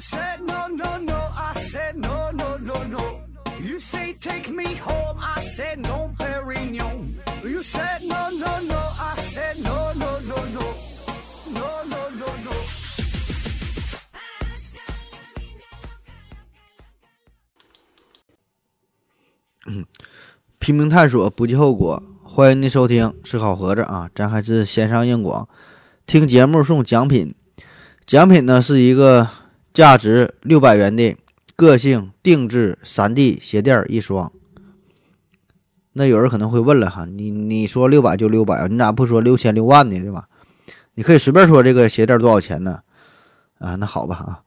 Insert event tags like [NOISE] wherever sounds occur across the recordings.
said no no no, I said no no no no. You say take me home, I said no, Perignon. You said no no no, I said no no no no, no no no no. 拼命探索，不计后果。欢迎您收听思考盒子啊，咱还是线上硬广，听节目送奖品。奖品呢是一个价值六百元的个性定制 3D 鞋垫一双。那有人可能会问了哈，你你说六百就六百啊，你咋不说六千六万呢？对吧？你可以随便说这个鞋垫多少钱呢？啊，那好吧啊，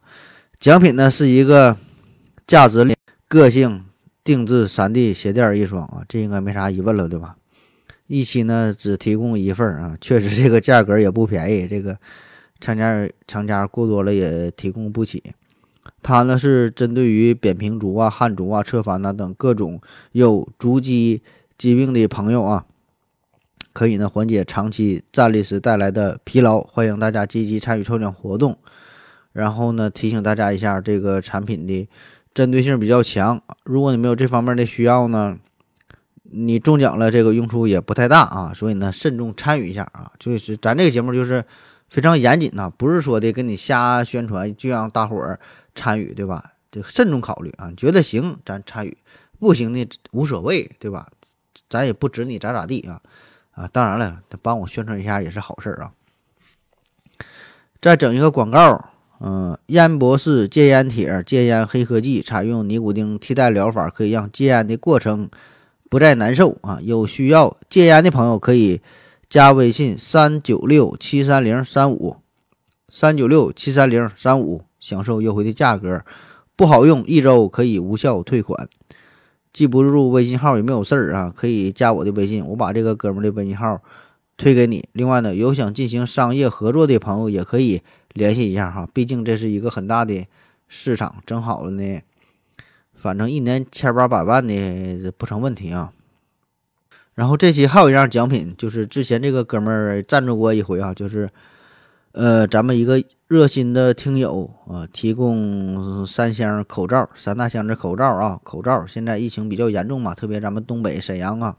奖品呢是一个价值个性。定制 3D 鞋垫一双啊，这应该没啥疑问了，对吧？一期呢只提供一份啊，确实这个价格也不便宜，这个厂家厂家过多了也提供不起。它呢是针对于扁平足啊、汗足啊、侧翻呐等各种有足肌疾病的朋友啊，可以呢缓解长期站立时带来的疲劳。欢迎大家积极参与抽奖活动。然后呢，提醒大家一下，这个产品的。针对性比较强，如果你没有这方面的需要呢，你中奖了，这个用处也不太大啊。所以呢，慎重参与一下啊。就是咱这个节目就是非常严谨呐，不是说的跟你瞎宣传就让大伙儿参与，对吧？得慎重考虑啊，觉得行咱参与，不行呢无所谓，对吧？咱也不指你咋咋地啊啊。当然了，帮我宣传一下也是好事儿啊。再整一个广告。嗯，烟博士戒烟帖戒烟黑科技，采用尼古丁替代疗法，可以让戒烟的过程不再难受啊！有需要戒烟的朋友可以加微信三九六七三零三五三九六七三零三五，享受优惠的价格。不好用，一周可以无效退款。记不住微信号也没有事儿啊，可以加我的微信，我把这个哥们的微信号推给你。另外呢，有想进行商业合作的朋友也可以。联系一下哈，毕竟这是一个很大的市场，整好了呢，反正一年千八百万的不成问题啊。然后这期还有一样奖品，就是之前这个哥们儿赞助过一回啊，就是呃咱们一个热心的听友啊，提供三箱口罩，三大箱子口罩啊，口罩现在疫情比较严重嘛，特别咱们东北沈阳啊，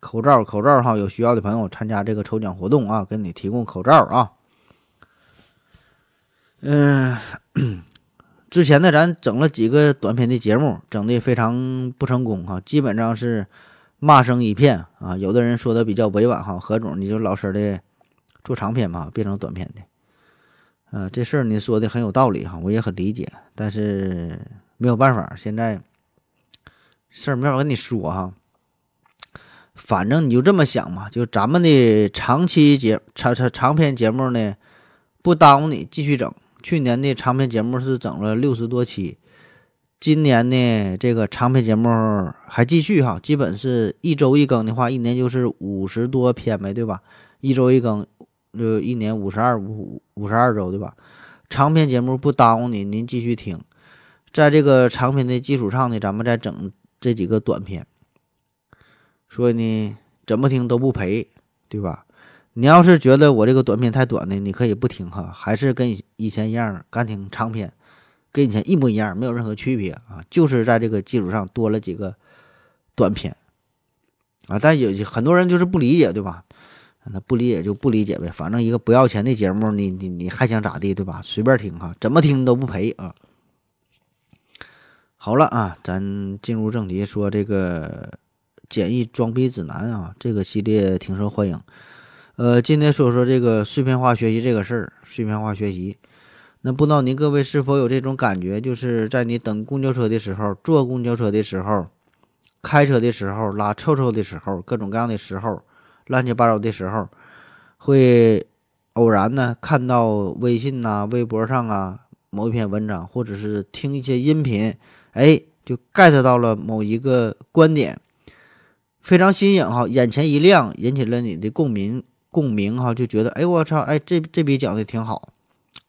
口罩口罩哈，有需要的朋友参加这个抽奖活动啊，给你提供口罩啊。嗯，之前呢，咱整了几个短片的节目，整的非常不成功哈，基本上是骂声一片啊。有的人说的比较委婉哈，何总你就老实的做长篇嘛，变成短篇的。嗯，这事儿你说的很有道理哈，我也很理解，但是没有办法，现在事儿没法跟你说哈。反正你就这么想嘛，就咱们的长期节长长长篇节目呢，不耽误你继续整。去年的长篇节目是整了六十多期，今年呢这个长篇节目还继续哈，基本是一周一更的话，一年就是五十多篇呗，对吧？一周一更，就一年五十二五五十二周，对吧？长篇节目不耽误您，您继续听，在这个长篇的基础上呢，咱们再整这几个短篇，所以呢怎么听都不赔，对吧？你要是觉得我这个短片太短的，你可以不听哈，还是跟以前一样干听长篇，跟以前一模一样，没有任何区别啊，就是在这个基础上多了几个短片啊。但有很多人就是不理解，对吧？那不理解就不理解呗，反正一个不要钱的节目，你你你还想咋地，对吧？随便听哈，怎么听都不赔啊。好了啊，咱进入正题，说这个简易装逼指南啊，这个系列挺受欢迎。呃，今天说说这个碎片化学习这个事儿。碎片化学习，那不知道您各位是否有这种感觉，就是在你等公交车的时候、坐公交车的时候、开车的时候、拉臭臭的时候、各种各样的时候、乱七八糟的时候，会偶然呢看到微信呐、微博上啊某一篇文章，或者是听一些音频，哎，就 get 到了某一个观点，非常新颖哈，眼前一亮，引起了你的共鸣。共鸣哈，就觉得哎我操哎这这笔讲的挺好，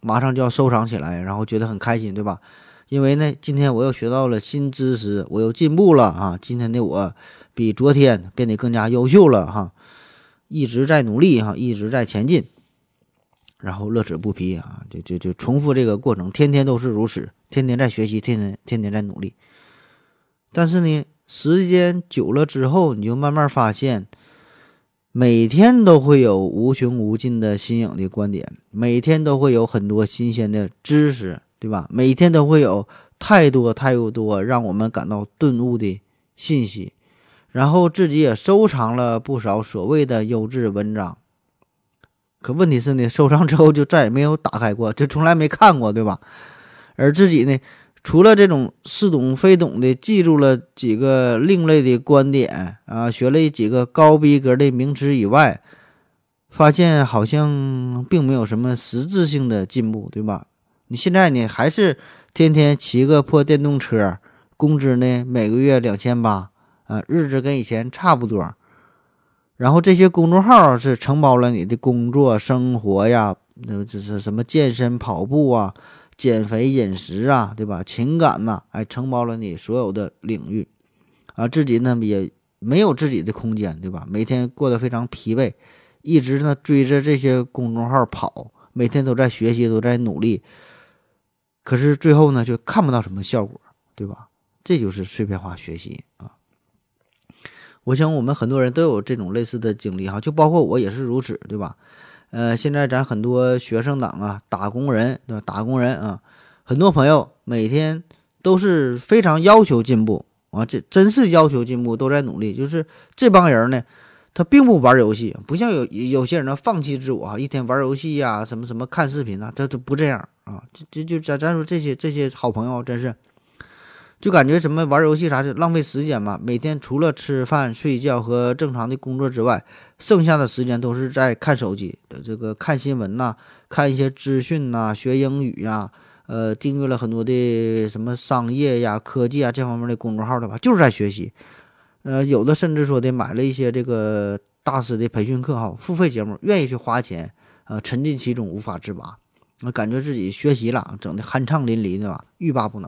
马上就要收藏起来，然后觉得很开心，对吧？因为呢，今天我又学到了新知识，我又进步了啊！今天的我比昨天变得更加优秀了哈，一直在努力哈，一直在前进。然后乐此不疲啊，就就就重复这个过程，天天都是如此，天天在学习，天天天天在努力。但是呢，时间久了之后，你就慢慢发现，每天都会有无穷无尽的新颖的观点，每天都会有很多新鲜的知识，对吧？每天都会有太多太多让我们感到顿悟的信息，然后自己也收藏了不少所谓的优质文章。可问题是呢，收藏之后就再也没有打开过，就从来没看过，对吧？而自己呢？除了这种似懂非懂的记住了几个另类的观点啊，学了几个高逼格的名词以外，发现好像并没有什么实质性的进步，对吧？你现在呢还是天天骑个破电动车，工资呢每个月两千八啊，日子跟以前差不多。然后这些公众号是承包了你的工作生活呀，那这是什么健身跑步啊？减肥、饮食啊，对吧？情感呐，哎，承包了你所有的领域，啊，自己呢也没有自己的空间，对吧？每天过得非常疲惫，一直呢追着这些公众号跑，每天都在学习，都在努力，可是最后呢，却看不到什么效果，对吧？这就是碎片化学习啊！我想我们很多人都有这种类似的经历哈，就包括我也是如此，对吧？呃，现在咱很多学生党啊，打工人对吧？打工人啊，很多朋友每天都是非常要求进步啊，这真是要求进步，都在努力。就是这帮人呢，他并不玩游戏，不像有有些人呢放弃自我啊，一天玩游戏呀，什么什么看视频啊，他都不这样啊。这这就咱咱说这些这些好朋友，真是。就感觉什么玩游戏啥的浪费时间嘛，每天除了吃饭睡觉和正常的工作之外，剩下的时间都是在看手机这个看新闻呐，看一些资讯呐，学英语呀，呃，订阅了很多的什么商业呀、科技啊这方面的公众号的吧，就是在学习。呃，有的甚至说的买了一些这个大师的培训课哈，付费节目，愿意去花钱，呃，沉浸其中无法自拔，那感觉自己学习了，整的酣畅淋漓的吧，欲罢不能。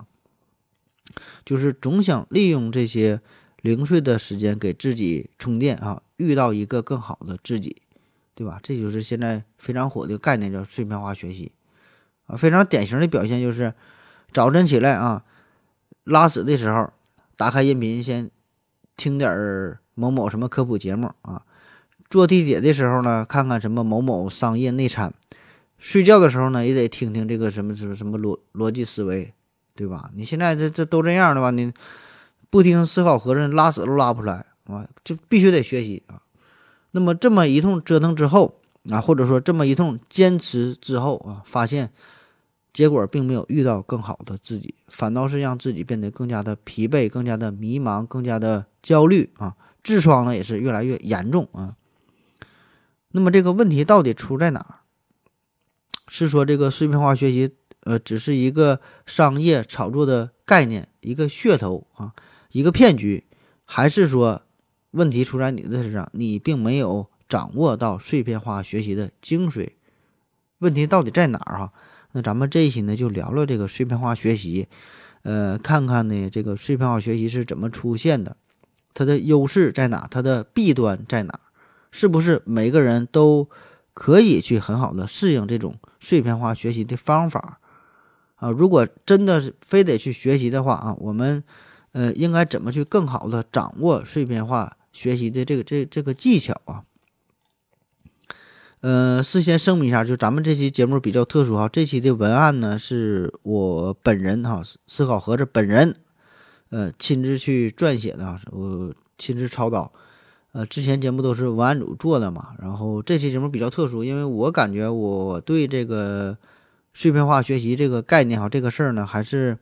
就是总想利用这些零碎的时间给自己充电啊，遇到一个更好的自己，对吧？这就是现在非常火的概念，叫碎片化学习啊。非常典型的表现就是早晨起来啊，拉屎的时候打开音频先听点某某什么科普节目啊，坐地铁的时候呢看看什么某某商业内参，睡觉的时候呢也得听听这个什么什么什么逻逻辑思维。对吧？你现在这这都这样的话，你不听思考盒子，拉屎都拉不出来啊！就必须得学习啊。那么这么一通折腾之后啊，或者说这么一通坚持之后啊，发现结果并没有遇到更好的自己，反倒是让自己变得更加的疲惫、更加的迷茫、更加的焦虑啊，痔疮呢也是越来越严重啊。那么这个问题到底出在哪儿？是说这个碎片化学习？呃，只是一个商业炒作的概念，一个噱头啊，一个骗局，还是说问题出在你的身上，你并没有掌握到碎片化学习的精髓？问题到底在哪儿哈？那咱们这一期呢，就聊聊这个碎片化学习，呃，看看呢这个碎片化学习是怎么出现的，它的优势在哪，它的弊端在哪，是不是每个人都可以去很好的适应这种碎片化学习的方法？啊，如果真的是非得去学习的话啊，我们呃应该怎么去更好的掌握碎片化学习的这个这这个技巧啊？呃，事先声明一下，就咱们这期节目比较特殊哈，这期的文案呢是我本人哈思考盒子本人呃亲自去撰写的啊，我亲自操刀。呃，之前节目都是文案组做的嘛，然后这期节目比较特殊，因为我感觉我对这个。碎片化学习这个概念哈，这个事儿呢，还是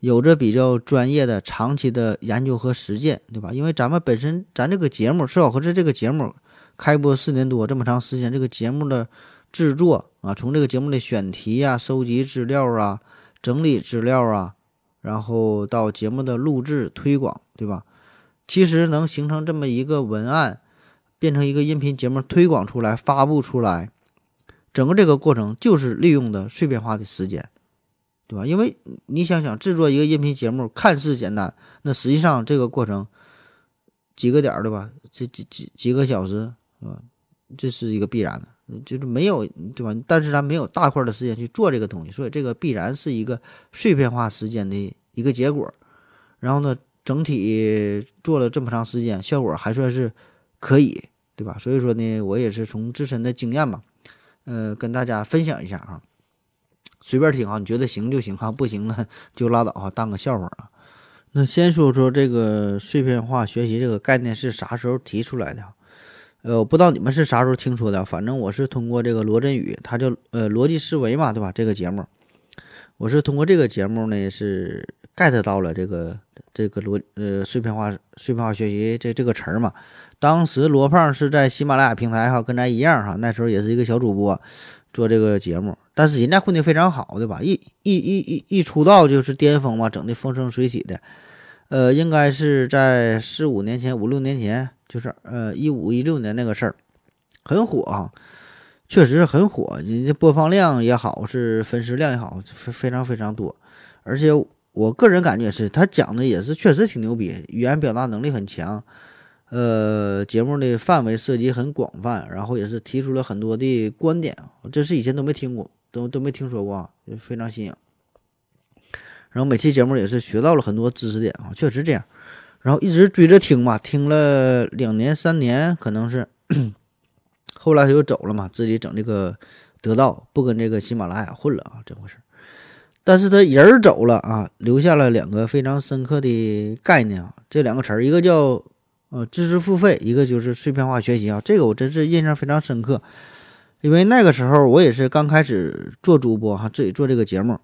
有着比较专业的、长期的研究和实践，对吧？因为咱们本身咱这个节目《思考盒子》这个节目开播四年多，这么长时间，这个节目的制作啊，从这个节目的选题呀、收集资料啊、整理资料啊，然后到节目的录制、推广，对吧？其实能形成这么一个文案，变成一个音频节目推广出来、发布出来。整个这个过程就是利用的碎片化的时间，对吧？因为你想想制作一个音频节目看似简单，那实际上这个过程几个点儿，对吧？这几几几个小时，啊，这是一个必然的。就是没有对吧？但是咱没有大块的时间去做这个东西，所以这个必然是一个碎片化时间的一个结果。然后呢，整体做了这么长时间，效果还算是可以，对吧？所以说呢，我也是从自身的经验吧，呃，跟大家分享一下啊，随便听啊，你觉得行就行哈，不行呢就拉倒哈，当个笑话啊。那先说说这个碎片化学习这个概念是啥时候提出来的？呃，我不知道你们是啥时候听说的，反正我是通过这个罗振宇，他叫呃逻辑思维嘛，对吧？这个节目，我是通过这个节目呢是 get 到了这个这个罗呃碎片化碎片化学习这这个词儿嘛。当时罗胖是在喜马拉雅平台哈，跟咱一样哈，那时候也是一个小主播做这个节目，但是人家混得非常好，对吧？一一一一一出道就是巅峰嘛，整的风生水起的。呃，应该是在四五年前、五六年前，就是呃一五一六年那个事儿，很火啊，确实很火，人家播放量也好，是粉丝量也好，非非常非常多。而且我个人感觉是他讲的也是确实挺牛逼，语言表达能力很强，呃，节目的范围涉及很广泛，然后也是提出了很多的观点，这是以前都没听过，都都没听说过，非常新颖。然后每期节目也是学到了很多知识点啊，确实这样。然后一直追着听嘛，听了两年三年，可能是 [CLEARS THROAT] 后来他就走了嘛，自己整这个得到，不跟这个喜马拉雅混了啊，这回事。但是他人走了啊，留下了两个非常深刻的概念啊，这两个词儿，一个叫呃知识付费，一个就是碎片化学习啊。这个我真是印象非常深刻，因为那个时候我也是刚开始做主播哈，自己做这个节目。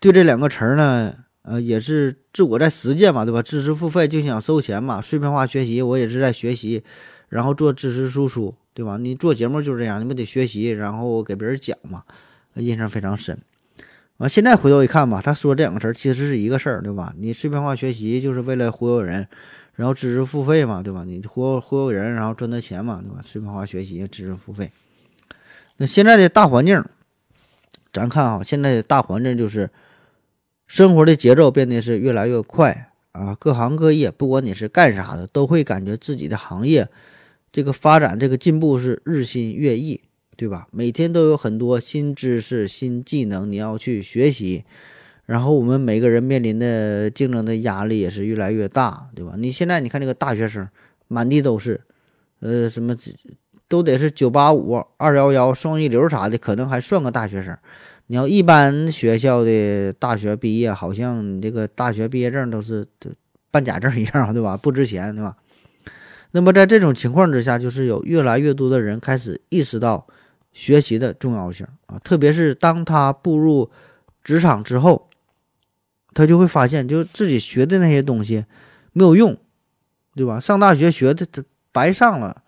对这两个词儿呢，呃，也是自我在实践嘛，对吧？知识付费就想收钱嘛，碎片化学习我也是在学习，然后做知识输出，对吧？你做节目就是这样，你不得学习，然后给别人讲嘛，印象非常深。完，现在回头一看吧，他说这两个词儿其实是一个事儿，对吧？你碎片化学习就是为了忽悠人，然后知识付费嘛，对吧？你忽悠忽悠人，然后赚他钱嘛，对吧？碎片化学习，知识付费。那现在的大环境，咱看啊，现在的大环境就是。生活的节奏变得是越来越快啊！各行各业，不管你是干啥的，都会感觉自己的行业这个发展、这个进步是日新月异，对吧？每天都有很多新知识、新技能你要去学习，然后我们每个人面临的竞争的压力也是越来越大，对吧？你现在你看这个大学生满地都是，呃，什么都得是九八五、二幺幺、双一流啥的，可能还算个大学生。你要一般学校的大学毕业，好像你这个大学毕业证都是办假证一样，对吧？[LAUGHS] 不值钱，对吧？那么在这种情况之下，就是有越来越多的人开始意识到学习的重要性啊，特别是当他步入职场之后，他就会发现，就自己学的那些东西没有用，对吧？上大学学的白上了。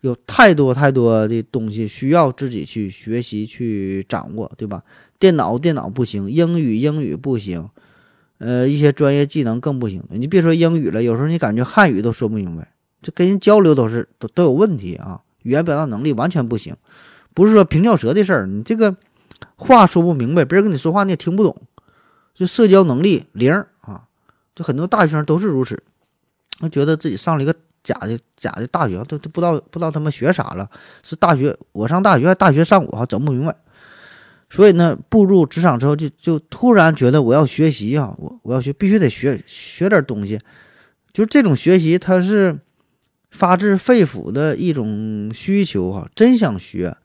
有太多太多的东西需要自己去学习去掌握，对吧？电脑电脑不行，英语英语不行，呃，一些专业技能更不行。你别说英语了，有时候你感觉汉语都说不明白，这跟人交流都是都都有问题啊，语言表达能力完全不行。不是说平翘舌的事儿，你这个话说不明白，别人跟你说话你也听不懂，就社交能力零啊。就很多大学生都是如此，他觉得自己上了一个。假的假的大学都都不知道不知道他们学啥了，是大学我上大学，大学上我哈整不明白，所以呢，步入职场之后就就突然觉得我要学习啊，我我要学必须得学学点东西，就是这种学习它是发自肺腑的一种需求哈，真想学，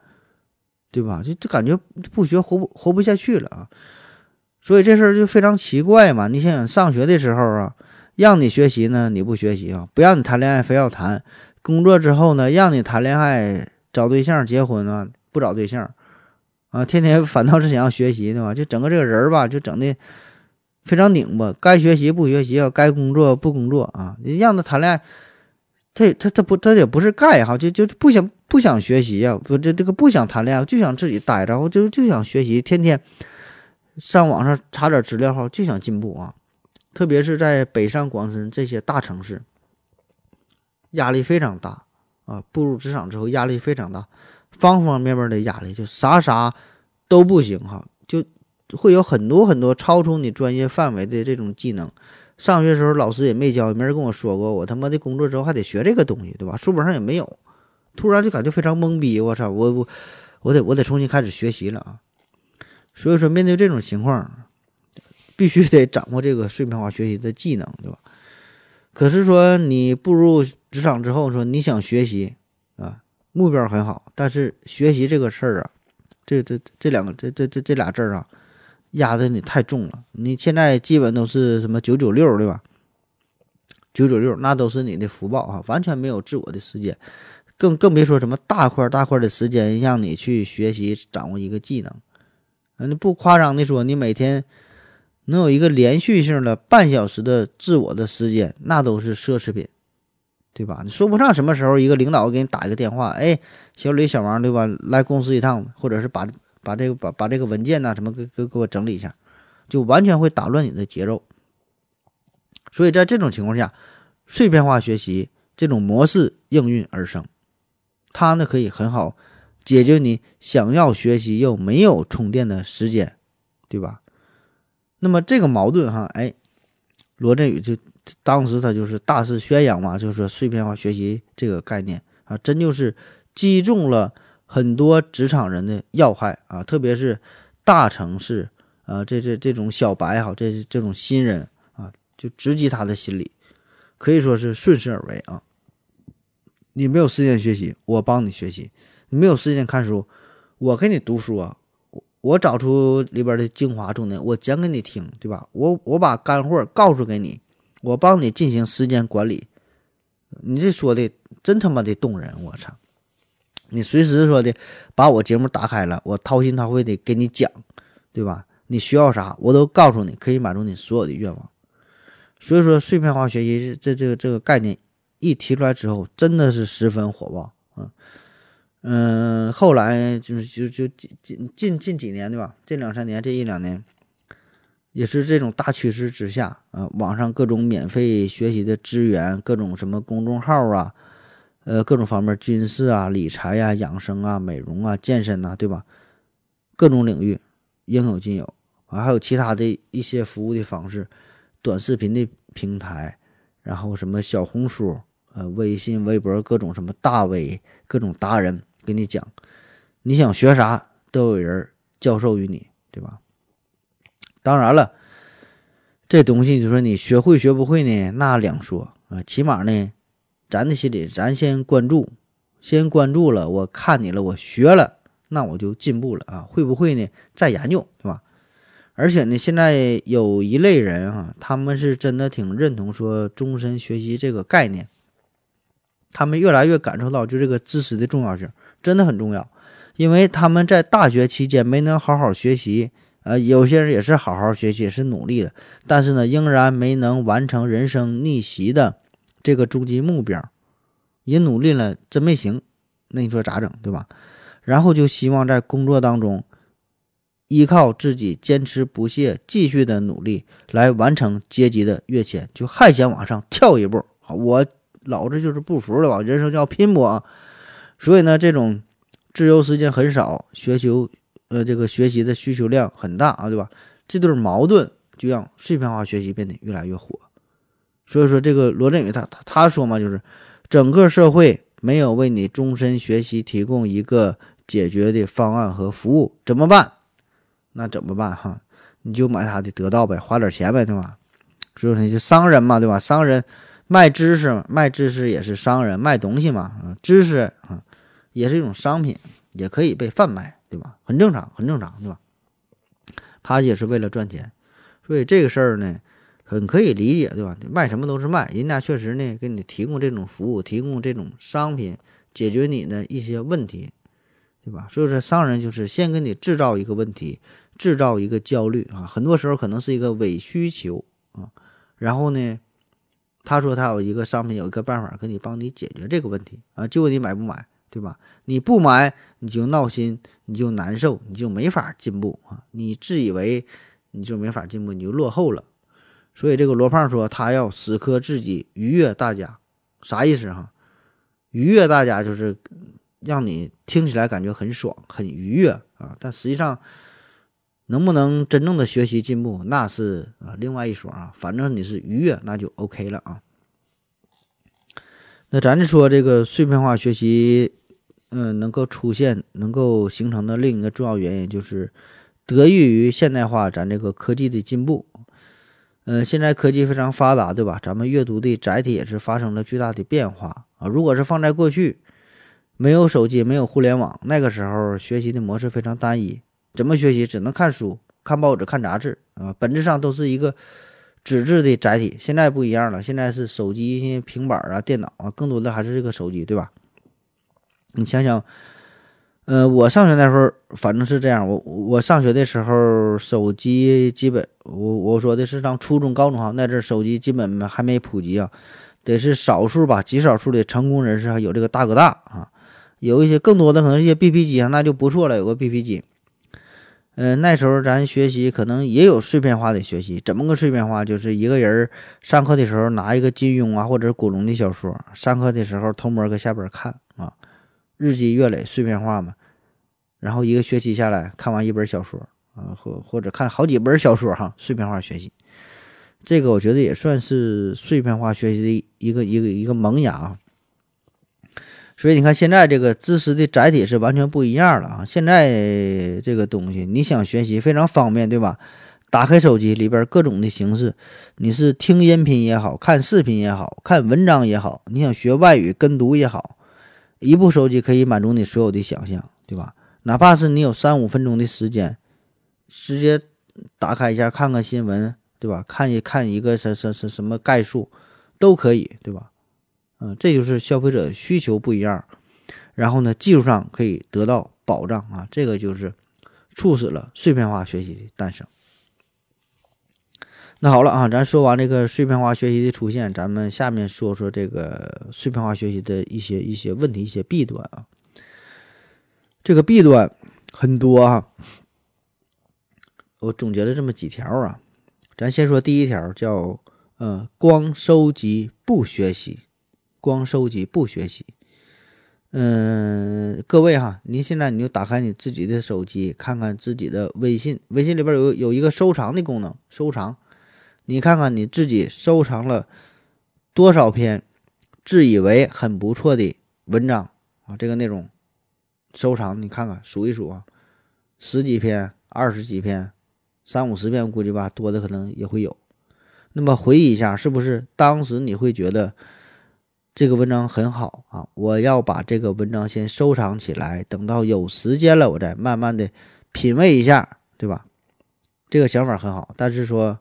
对吧？就就感觉不学活不活不下去了啊，所以这事儿就非常奇怪嘛。你想想上学的时候啊。让你学习呢，你不学习啊；不让你谈恋爱，非要谈。工作之后呢，让你谈恋爱、找对象、结婚啊，不找对象啊，天天反倒是想要学习，的嘛？就整个这个人儿吧，就整的非常拧巴。该学习不学习啊，该工作不工作啊。你让他谈恋爱，他他他不他也不是盖哈，就就不想不想学习呀，不这这个不想谈恋爱，就想自己待着，我就就想学习，天天上网上查点资料哈，就想进步啊。特别是在北上广深这些大城市，压力非常大啊！步入职场之后，压力非常大，方方面面的压力，就啥啥都不行哈，就会有很多很多超出你专业范围的这种技能。上学时候老师也没教，没人跟我说过，我他妈的工作之后还得学这个东西，对吧？书本上也没有，突然就感觉非常懵逼。我操，我我我得我得重新开始学习了啊！所以说，面对这种情况，必须得掌握这个碎片化学习的技能，对吧？可是说你步入职场之后，说你想学习啊，目标很好，但是学习这个事儿啊，这这这两个这这这这俩字儿啊，压的你太重了。你现在基本都是什么九九六，对吧？九九六那都是你的福报啊，完全没有自我的时间，更更别说什么大块大块的时间让你去学习掌握一个技能。嗯，不夸张的说，你每天。能有一个连续性的半小时的自我的时间，那都是奢侈品，对吧？你说不上什么时候一个领导给你打一个电话，哎，小李、小王，对吧？来公司一趟，或者是把把这个把把这个文件呐什么给给给我整理一下，就完全会打乱你的节奏。所以在这种情况下，碎片化学习这种模式应运而生，它呢可以很好解决你想要学习又没有充电的时间，对吧？那么这个矛盾哈，哎，罗振宇就当时他就是大肆宣扬嘛，就是说碎片化学习这个概念啊，真就是击中了很多职场人的要害啊，特别是大城市啊，这这这种小白哈，这这种新人啊，就直击他的心理，可以说是顺势而为啊。你没有时间学习，我帮你学习；你没有时间看书，我给你读书啊。我找出里边的精华重点，我讲给你听，对吧？我我把干货告诉给你，我帮你进行时间管理。你这说的真他妈的动人，我操！你随时说的把我节目打开了，我掏心掏肺的给你讲，对吧？你需要啥，我都告诉你，可以满足你所有的愿望。所以说，碎片化学习这这个这个概念一提出来之后，真的是十分火爆啊。嗯后来就是就就近近近近几年对吧？这两三年，这一两年，也是这种大趋势之下啊，网上各种免费学习的资源，各种什么公众号啊，呃，各种方面，军事啊、理财呀、养生啊、美容啊、健身呐，对吧？各种领域应有尽有啊，还有其他的一些服务的方式，短视频的平台，然后什么小红书、呃，微信、微博，各种什么大 V，各种达人。跟你讲，你想学啥都有人教授于你，对吧？当然了，这东西就说你学会学不会呢，那两说啊。起码呢，咱的心里咱先关注，先关注了，我看你了，我学了，那我就进步了啊。会不会呢？再研究，对吧？而且呢，现在有一类人哈，他们是真的挺认同说终身学习这个概念，他们越来越感受到就这个知识的重要性。真的很重要，因为他们在大学期间没能好好学习，呃，有些人也是好好学习，是努力的，但是呢，仍然没能完成人生逆袭的这个终极目标，也努力了，真没行，那你说咋整，对吧？然后就希望在工作当中，依靠自己坚持不懈、继续的努力来完成阶级的跃迁，就还想往上跳一步。我老子就是不服了吧？人生叫拼搏啊。所以呢，这种自由时间很少，学习呃这个学习的需求量很大啊，对吧？这对矛盾就让碎片化学习变得越来越火。所以说，这个罗振宇他他他说嘛，就是整个社会没有为你终身学习提供一个解决的方案和服务，怎么办？那怎么办哈？你就买他的得到呗，花点钱呗，对吧？所以说，就商人嘛，对吧？商人卖知识，卖知识也是商人卖东西嘛，啊，知识啊。也是一种商品，也可以被贩卖，对吧？很正常，很正常，对吧？他也是为了赚钱，所以这个事儿呢，很可以理解，对吧？卖什么都是卖，人家确实呢给你提供这种服务，提供这种商品，解决你的一些问题，对吧？所以说，商人就是先给你制造一个问题，制造一个焦虑啊，很多时候可能是一个伪需求啊，然后呢，他说他有一个商品，有一个办法可以帮你解决这个问题啊，就问你买不买。对吧？你不买，你就闹心，你就难受，你就没法进步啊！你自以为你就没法进步，你就落后了。所以这个罗胖说，他要死磕自己，愉悦大家，啥意思哈？愉悦大家就是让你听起来感觉很爽，很愉悦啊！但实际上，能不能真正的学习进步，那是啊另外一说啊。反正你是愉悦，那就 OK 了啊。那咱就说这个碎片化学习嗯，能够出现、能够形成的另一个重要原因，就是得益于现代化，咱这个科技的进步。嗯，现在科技非常发达，对吧？咱们阅读的载体也是发生了巨大的变化啊。如果是放在过去，没有手机，没有互联网，那个时候学习的模式非常单一，怎么学习？只能看书、看报纸、看杂志啊，本质上都是一个纸质的载体。现在不一样了，现在是手机、平板啊、电脑啊，更多的还是这个手机，对吧？你想想，呃，我上学那时候反正是这样。我我上学的时候，手机基本我我说的是上初中、高中哈，那阵手机基本还没普及啊，得是少数吧，极少数的成功人士还有这个大哥大啊，有一些更多的可能一些 BP 机啊，那就不错了，有个 BP 机。嗯，那时候咱学习可能也有碎片化的学习，怎么个碎片化？就是一个人上课的时候拿一个金庸啊或者古龙的小说，上课的时候偷摸搁下边看啊。日积月累，碎片化嘛，然后一个学期下来看完一本小说啊，或或者看好几本小说哈，碎片化学习，这个我觉得也算是碎片化学习的一个一个一个萌芽。所以你看现在这个知识的载体是完全不一样了啊！现在这个东西你想学习非常方便，对吧？打开手机里边各种的形式，你是听音频也好看视频也好看文章也好，你想学外语跟读也好。一部手机可以满足你所有的想象，对吧？哪怕是你有三五分钟的时间，直接打开一下看看新闻，对吧？看一看一个什什什什么概述，都可以，对吧？嗯，这就是消费者需求不一样，然后呢，技术上可以得到保障啊，这个就是促使了碎片化学习的诞生。那好了啊，咱说完这个碎片化学习的出现，咱们下面说说这个碎片化学习的一些一些问题、一些弊端啊。这个弊端很多啊，我总结了这么几条啊。咱先说第一条，叫呃，光收集不学习，光收集不学习。嗯，各位哈，您现在你就打开你自己的手机，看看自己的微信，微信里边有有一个收藏的功能，收藏。你看看你自己收藏了多少篇自以为很不错的文章啊？这个内容收藏，你看看数一数啊，十几篇、二十几篇、三五十篇，估计吧，多的可能也会有。那么回忆一下，是不是当时你会觉得这个文章很好啊？我要把这个文章先收藏起来，等到有时间了，我再慢慢的品味一下，对吧？这个想法很好，但是说。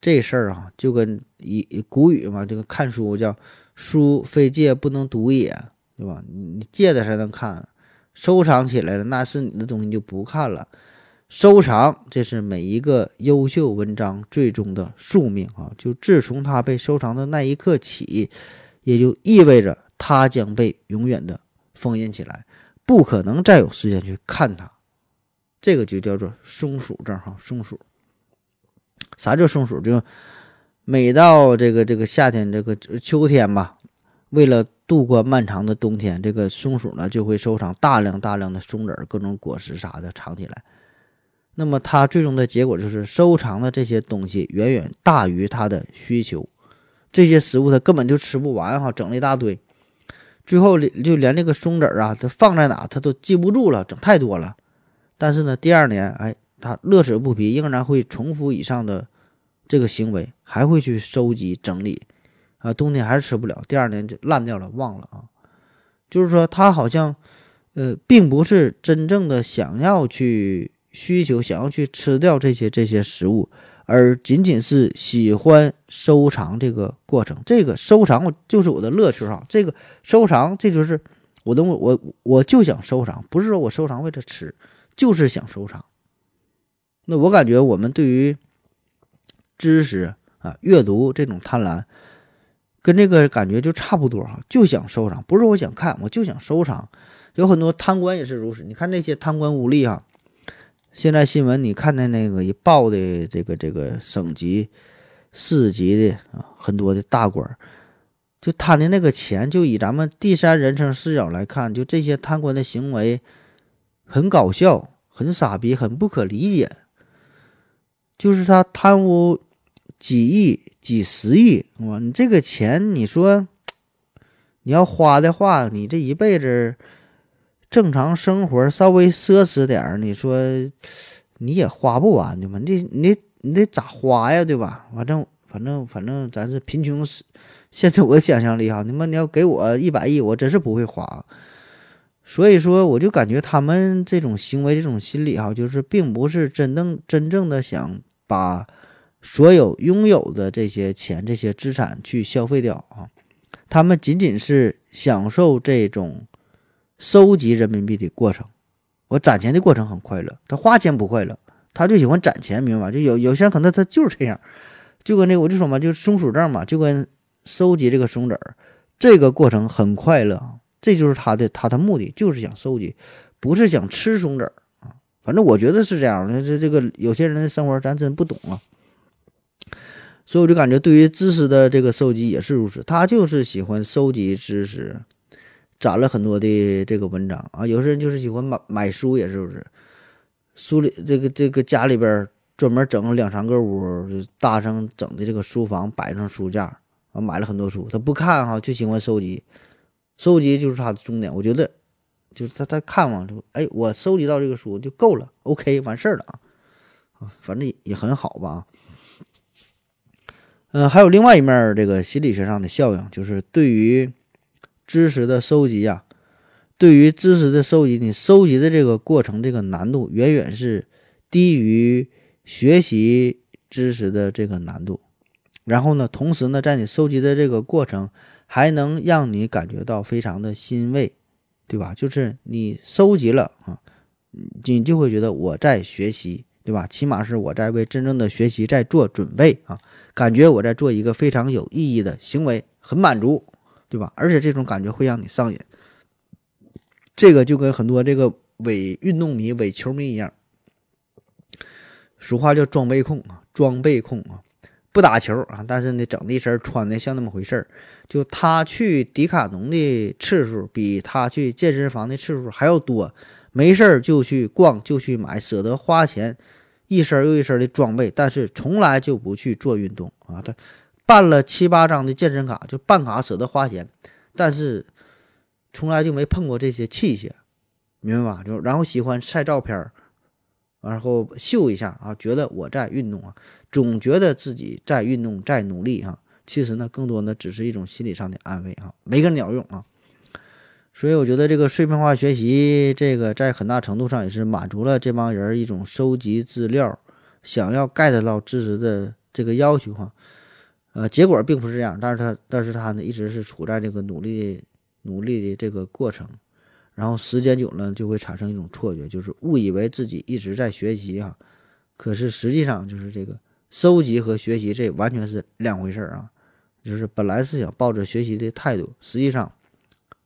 这事儿啊，就跟一古语嘛，这个看书叫“书非借不能读也”，对吧？你借的才能看，收藏起来了，那是你的东西，就不看了。收藏，这是每一个优秀文章最终的宿命啊！就自从它被收藏的那一刻起，也就意味着它将被永远的封印起来，不可能再有时间去看它。这个就叫做松鼠症哈，松鼠。啥叫松鼠？就每到这个这个夏天、这个秋天吧，为了度过漫长的冬天，这个松鼠呢就会收藏大量大量的松仁、各种果实啥的藏起来。那么它最终的结果就是收藏的这些东西远远大于它的需求，这些食物它根本就吃不完哈，整了一大堆，最后就连这个松子儿啊，它放在哪它都记不住了，整太多了。但是呢，第二年哎。他乐此不疲，仍然会重复以上的这个行为，还会去收集整理，啊，冬天还是吃不了，第二年就烂掉了，忘了啊。就是说，他好像，呃，并不是真正的想要去需求，想要去吃掉这些这些食物，而仅仅是喜欢收藏这个过程。这个收藏就是我的乐趣哈。这个收藏，这就是我的我我就想收藏，不是说我收藏为了吃，就是想收藏。那我感觉我们对于知识啊、阅读这种贪婪，跟这个感觉就差不多哈，就想收藏，不是我想看，我就想收藏。有很多贪官也是如此，你看那些贪官污吏哈，现在新闻你看的那个一报的这个这个省级、市级的啊，很多的大官，就贪的那个钱，就以咱们第三人称视角来看，就这些贪官的行为很搞笑、很傻逼、很不可理解。就是他贪污几亿、几十亿，哇！你这个钱，你说你要花的话，你这一辈子正常生活稍微奢侈点儿，你说你也花不完的嘛？你你你得咋花呀，对吧？反正反正反正咱是贫穷是限制我想象力哈。你们你要给我一百亿，我真是不会花。所以说，我就感觉他们这种行为、这种心理哈，就是并不是真正真正的想把所有拥有的这些钱、这些资产去消费掉啊。他们仅仅是享受这种收集人民币的过程。我攒钱的过程很快乐，他花钱不快乐，他就喜欢攒钱，明白吧？就有有些人可能他就是这样，就跟那个我就说嘛，就松鼠证嘛，就跟收集这个松子儿，这个过程很快乐。这就是他的他的目的，就是想收集，不是想吃松子儿啊。反正我觉得是这样的。这这个有些人的生活咱真不懂啊，所以我就感觉对于知识的这个收集也是如此。他就是喜欢收集知识，攒了很多的这个文章啊。有些人就是喜欢买买书，也是不是？书里这个这个家里边专门整两三个屋，搭上整的这个书房，摆上书架啊，买了很多书。他不看哈，就喜欢收集。收集就是他的重点，我觉得，就是他他看嘛，就哎，我收集到这个书就够了，OK，完事儿了啊，啊，反正也很好吧，嗯，还有另外一面这个心理学上的效应，就是对于知识的收集呀，对于知识的收集，你收集的这个过程，这个难度远远是低于学习知识的这个难度，然后呢，同时呢，在你收集的这个过程。还能让你感觉到非常的欣慰，对吧？就是你收集了啊，你就会觉得我在学习，对吧？起码是我在为真正的学习在做准备啊，感觉我在做一个非常有意义的行为，很满足，对吧？而且这种感觉会让你上瘾，这个就跟很多这个伪运动迷、伪球迷一样，俗话叫装备控啊，装备控啊。不打球啊，但是呢，整的一身穿的像那么回事儿。就他去迪卡侬的次数比他去健身房的次数还要多，没事儿就去逛，就去买，舍得花钱，一身又一身的装备，但是从来就不去做运动啊。他办了七八张的健身卡，就办卡舍得花钱，但是从来就没碰过这些器械，明白吧？就然后喜欢晒照片儿。然后秀一下啊，觉得我在运动啊，总觉得自己在运动，在努力啊。其实呢，更多呢只是一种心理上的安慰啊，没个鸟用啊。所以我觉得这个碎片化学习，这个在很大程度上也是满足了这帮人一种收集资料、想要 get 到知识的这个要求哈。呃，结果并不是这样，但是他，但是他呢，一直是处在这个努力、努力的这个过程。然后时间久了就会产生一种错觉，就是误以为自己一直在学习啊，可是实际上就是这个收集和学习这完全是两回事儿啊。就是本来是想抱着学习的态度，实际上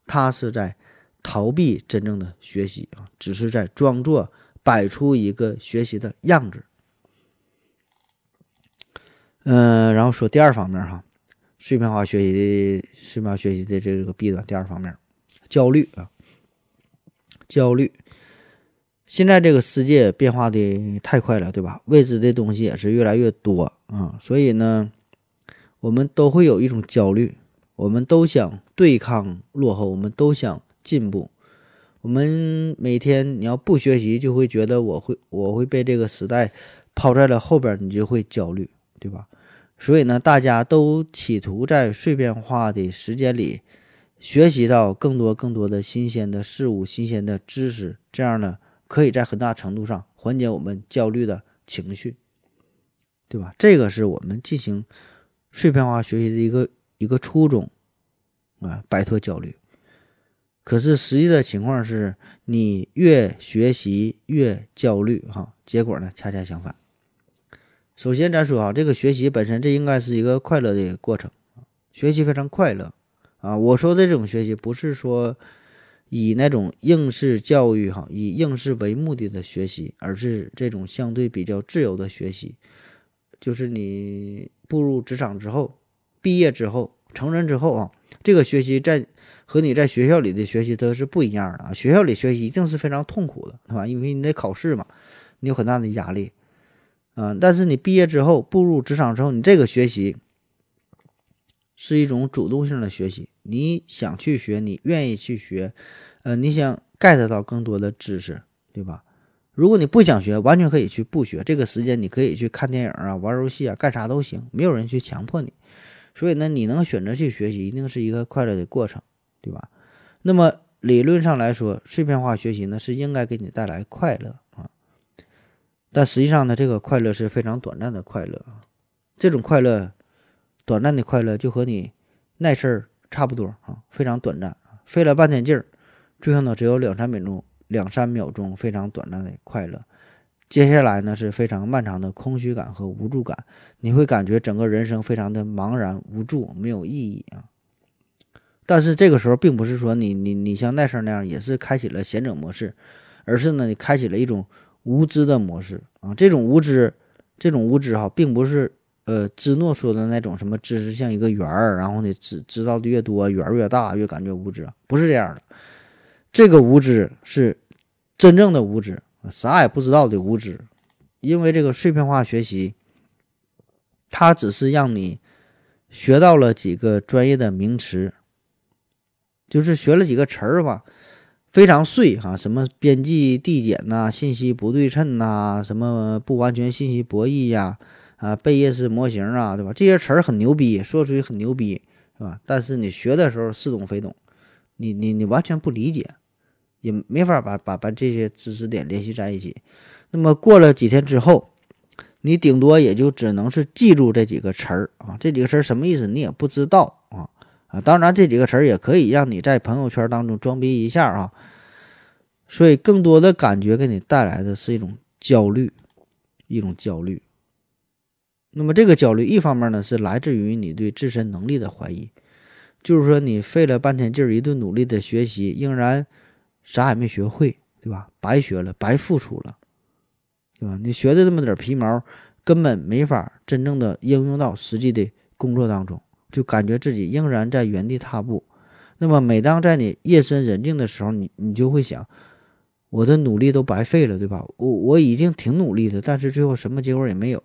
他是在逃避真正的学习啊，只是在装作摆出一个学习的样子。嗯，然后说第二方面哈，碎片化学习的碎片化学习的这个弊端，第二方面焦虑啊。焦虑，现在这个世界变化的太快了，对吧？未知的东西也是越来越多啊，所以呢，我们都会有一种焦虑，我们都想对抗落后，我们都想进步。我们每天你要不学习，就会觉得我会我会被这个时代抛在了后边，你就会焦虑，对吧？所以呢，大家都企图在碎片化的时间里。学习到更多更多的新鲜的事物、新鲜的知识，这样呢，可以在很大程度上缓解我们焦虑的情绪，对吧？这个是我们进行碎片化学习的一个一个初衷啊，摆脱焦虑。可是实际的情况是，你越学习越焦虑，哈，结果呢恰恰相反。首先，咱说啊，这个学习本身这应该是一个快乐的过程，学习非常快乐。啊，我说的这种学习不是说以那种应试教育哈，以应试为目的的学习，而是这种相对比较自由的学习。就是你步入职场之后，毕业之后，成人之后啊，这个学习在和你在学校里的学习都是不一样的啊。学校里学习一定是非常痛苦的，是吧？因为你得考试嘛，你有很大的压力啊。但是你毕业之后，步入职场之后，你这个学习。是一种主动性的学习，你想去学，你愿意去学，呃，你想 get 到更多的知识，对吧？如果你不想学，完全可以去不学。这个时间你可以去看电影啊、玩游戏啊、干啥都行，没有人去强迫你。所以呢，你能选择去学习，一定是一个快乐的过程，对吧？那么理论上来说，碎片化学习呢是应该给你带来快乐。但实际上呢，这个快乐是非常短暂的快乐啊。这种快乐，短暂的快乐就和你耐事儿差不多啊，非常短暂啊费了半天劲儿，最后呢只有两三秒钟。两三秒钟非常短暂的快乐，接下来呢是非常漫长的空虚感和无助感，你会感觉整个人生非常的茫然无助，没有意义啊。但是这个时候并不是说你你你像那时候那样也是开启了贤者模式，而是呢你开启了一种无知的模式啊。这种无知，这种无知哈，并不是呃芝诺说的那种什么知识像一个圆儿，然后呢知知道的越多圆越大，越感觉无知，不是这样的。这个无知是真正的无知，啥也不知道的无知。因为这个碎片化学习，它只是让你学到了几个专业的名词，就是学了几个词儿吧，非常碎哈。什么边际递减呐，信息不对称呐，什么不完全信息博弈呀，啊，贝叶斯模型啊，对吧？这些词儿很牛逼，说出去很牛逼，是吧？但是你学的时候似懂非懂，你你你完全不理解。也没法把把把这些知识点联系在一起。那么过了几天之后，你顶多也就只能是记住这几个词儿啊，这几个词儿什么意思你也不知道啊！当然这几个词儿也可以让你在朋友圈当中装逼一下啊。所以更多的感觉给你带来的是一种焦虑，一种焦虑。那么这个焦虑一方面呢是来自于你对自身能力的怀疑，就是说你费了半天劲儿，一顿努力的学习，仍然。啥也没学会，对吧？白学了，白付出了，对吧？你学的这么点皮毛，根本没法真正的应用到实际的工作当中，就感觉自己仍然在原地踏步。那么，每当在你夜深人静的时候，你你就会想，我的努力都白费了，对吧？我我已经挺努力的，但是最后什么结果也没有。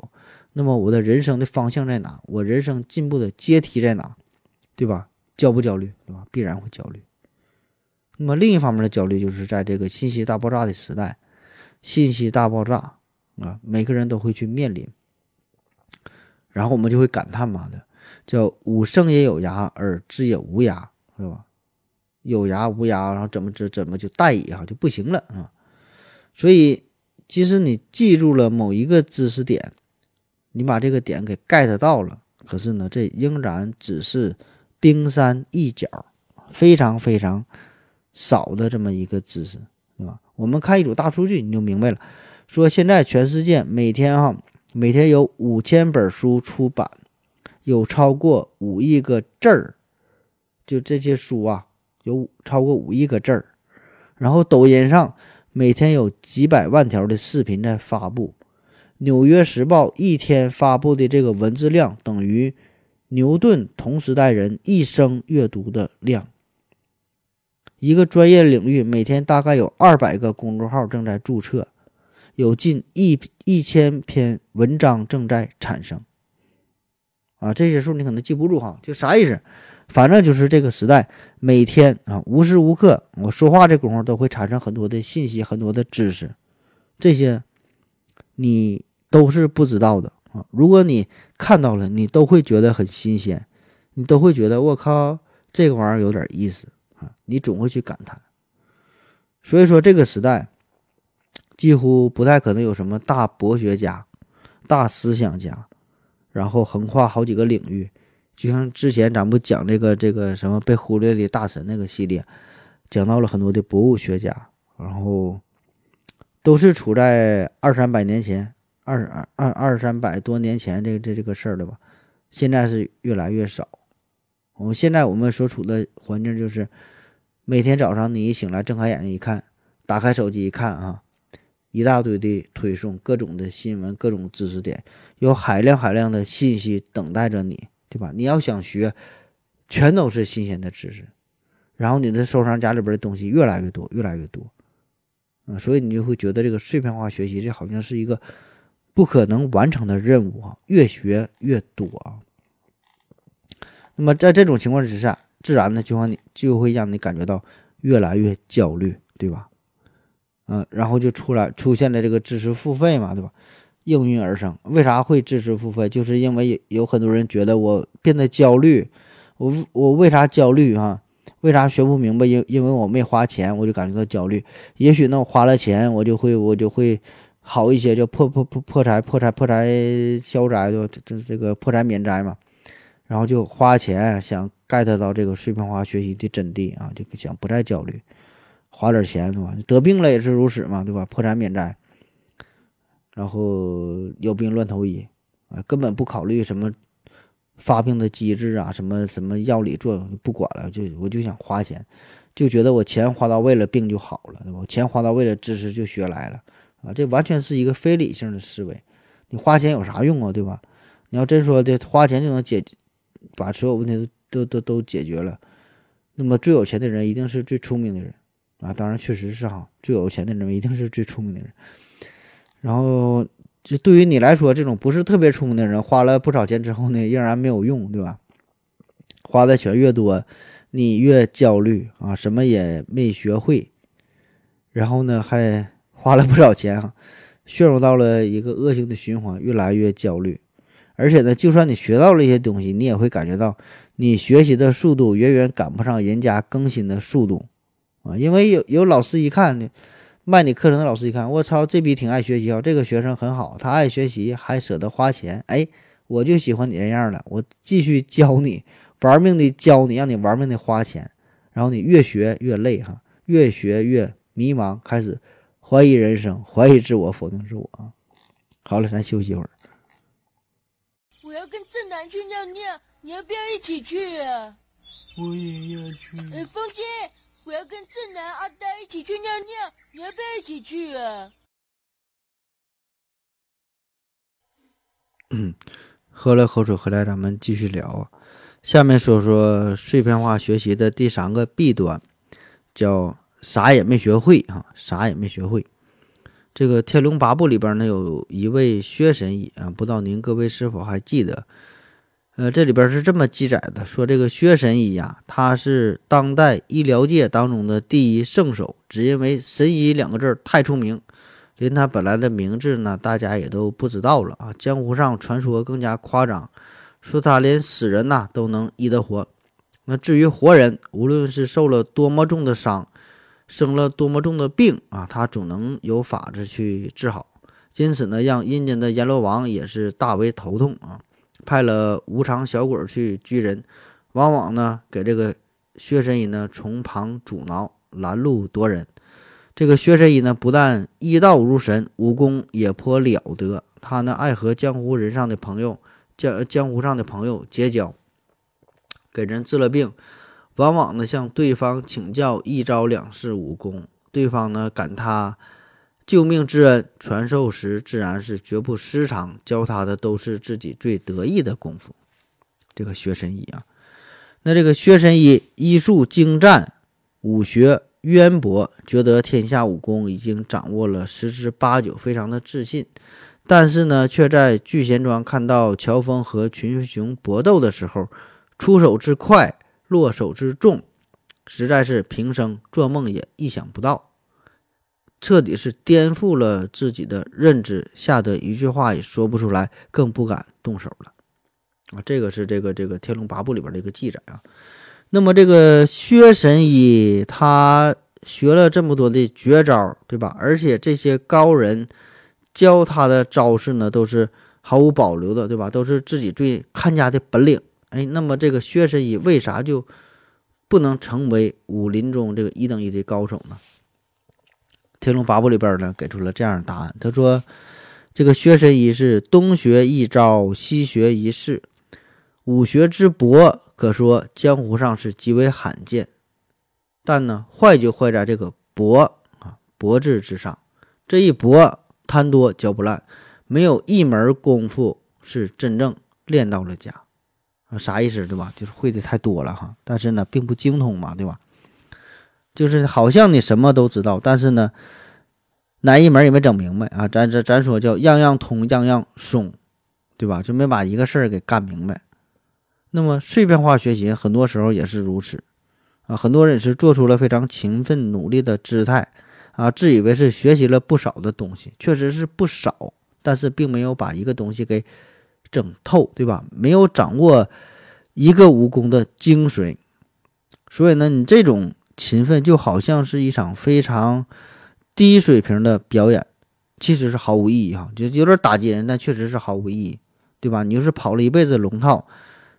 那么，我的人生的方向在哪？我人生进步的阶梯在哪？对吧？焦不焦虑？对吧？必然会焦虑。那么另一方面的焦虑，就是在这个信息大爆炸的时代，信息大爆炸啊，每个人都会去面临。然后我们就会感叹嘛的，叫“吾生也有涯，而知也无涯”，是吧？有涯无涯，然后怎么怎怎么就殆矣啊，就不行了啊。所以，即使你记住了某一个知识点，你把这个点给 get 到了，可是呢，这仍然只是冰山一角，非常非常。少的这么一个知识，对吧？我们看一组大数据，你就明白了。说现在全世界每天哈，每天有五千本书出版，有超过五亿个字儿，就这些书啊，有超过五亿个字儿。然后抖音上每天有几百万条的视频在发布，《纽约时报》一天发布的这个文字量等于牛顿同时代人一生阅读的量。一个专业领域每天大概有二百个公众号正在注册，有近一一千篇文章正在产生。啊，这些数你可能记不住哈，就啥意思？反正就是这个时代每天啊无时无刻我说话这功夫都会产生很多的信息，很多的知识，这些你都是不知道的啊。如果你看到了，你都会觉得很新鲜，你都会觉得我靠，这个玩意儿有点意思啊。你总会去感叹，所以说这个时代几乎不太可能有什么大博学家、大思想家，然后横跨好几个领域。就像之前咱不讲这个这个什么被忽略的大神那个系列，讲到了很多的博物学家，然后都是处在二三百年前、二二二二三百多年前这这这个事儿了吧？现在是越来越少。我们现在我们所处的环境就是。每天早上你一醒来，睁开眼睛一看，打开手机一看啊，一大堆的推送，各种的新闻，各种知识点，有海量海量的信息等待着你，对吧？你要想学，全都是新鲜的知识，然后你的收藏夹里边的东西越来越多，越来越多，嗯，所以你就会觉得这个碎片化学习，这好像是一个不可能完成的任务啊，越学越多啊。那么在这种情况之下，自然呢，就让你就会让你感觉到越来越焦虑，对吧？嗯，然后就出来出现了这个知识付费嘛，对吧？应运而生。为啥会知识付费？就是因为有很多人觉得我变得焦虑，我我为啥焦虑哈？为啥学不明白？因因为我没花钱，我就感觉到焦虑。也许呢，我花了钱，我就会我就会好一些，叫破破破破财破财破财消灾，就？这这这个破财免灾嘛。然后就花钱想 get 到这个碎片化学习的真谛啊，就想不再焦虑，花点钱对吧？得病了也是如此嘛，对吧？破财免灾。然后有病乱投医啊，根本不考虑什么。发病的机制啊，什么什么药理作用不管了，就我就想花钱，就觉得我钱花到位了，病就好了，对吧？钱花到位了，知识就学来了啊！这完全是一个非理性的思维。你花钱有啥用啊，对吧？你要真说的花钱就能解把所有问题都都都都解决了，那么最有钱的人一定是最聪明的人啊！当然，确实是哈，最有钱的人一定是最聪明的人。然后。就对于你来说，这种不是特别聪明的人，花了不少钱之后呢，仍然没有用，对吧？花的钱越多，你越焦虑啊，什么也没学会，然后呢，还花了不少钱哈，陷入到了一个恶性的循环，越来越焦虑。而且呢，就算你学到了一些东西，你也会感觉到你学习的速度远远赶不上人家更新的速度啊，因为有有老师一看呢。卖你课程的老师一看，我操，这逼挺爱学习啊！这个学生很好，他爱学习，还舍得花钱。哎，我就喜欢你这样的，我继续教你，玩命的教你，让你玩命的花钱，然后你越学越累哈，越学越迷茫，开始怀疑人生，怀疑自我，否定自我啊！好了，咱休息一会儿。我要跟正南去尿尿，你要不要一起去啊？我也要去。哎，风姐。我要跟正南、阿呆一起去尿尿，你要不要一起去啊？嗯，喝了口水回来，咱们继续聊啊。下面说说碎片化学习的第三个弊端，叫啥也没学会啊，啥也没学会。这个《天龙八部》里边呢，有一位薛神医啊，不知道您各位是否还记得？呃，这里边是这么记载的，说这个薛神医呀，他是当代医疗界当中的第一圣手，只因为“神医”两个字太出名，连他本来的名字呢，大家也都不知道了啊。江湖上传说更加夸张，说他连死人呐都能医得活。那至于活人，无论是受了多么重的伤，生了多么重的病啊，他总能有法子去治好。因此呢，让阴间的阎罗王也是大为头痛啊。派了无常小鬼去拘人，往往呢给这个薛神医呢从旁阻挠拦路夺人。这个薛神医呢不但医道如神，武功也颇了得。他呢爱和江湖人上的朋友江江湖上的朋友结交，给人治了病，往往呢向对方请教一招两式武功，对方呢感他。救命之恩传授时，自然是绝不失常。教他的都是自己最得意的功夫。这个薛神医啊，那这个薛神医医术精湛，武学渊博，觉得天下武功已经掌握了十之八九，非常的自信。但是呢，却在聚贤庄看到乔峰和群雄搏斗的时候，出手之快，落手之重，实在是平生做梦也意想不到。彻底是颠覆了自己的认知，吓得一句话也说不出来，更不敢动手了。啊，这个是这个这个《天龙八部》里边的一个记载啊。那么这个薛神医他学了这么多的绝招，对吧？而且这些高人教他的招式呢，都是毫无保留的，对吧？都是自己最看家的本领。哎，那么这个薛神医为啥就不能成为武林中这个一等一的高手呢？《天龙八部》里边呢，给出了这样的答案。他说：“这个薛神医是东学一招，西学一式，武学之博，可说江湖上是极为罕见。但呢，坏就坏在这个博啊，博字之上。这一博，贪多嚼不烂，没有一门功夫是真正练到了家啊。啥意思，对吧？就是会的太多了哈，但是呢，并不精通嘛，对吧？”就是好像你什么都知道，但是呢，哪一门也没整明白啊！咱咱咱说叫样样通，样样松，对吧？就没把一个事儿给干明白。那么碎片化学习很多时候也是如此啊！很多人是做出了非常勤奋努力的姿态啊，自以为是学习了不少的东西，确实是不少，但是并没有把一个东西给整透，对吧？没有掌握一个武功的精髓，所以呢，你这种勤奋就好像是一场非常低水平的表演，其实是毫无意义哈，就有点打击人，但确实是毫无意义，对吧？你就是跑了一辈子龙套，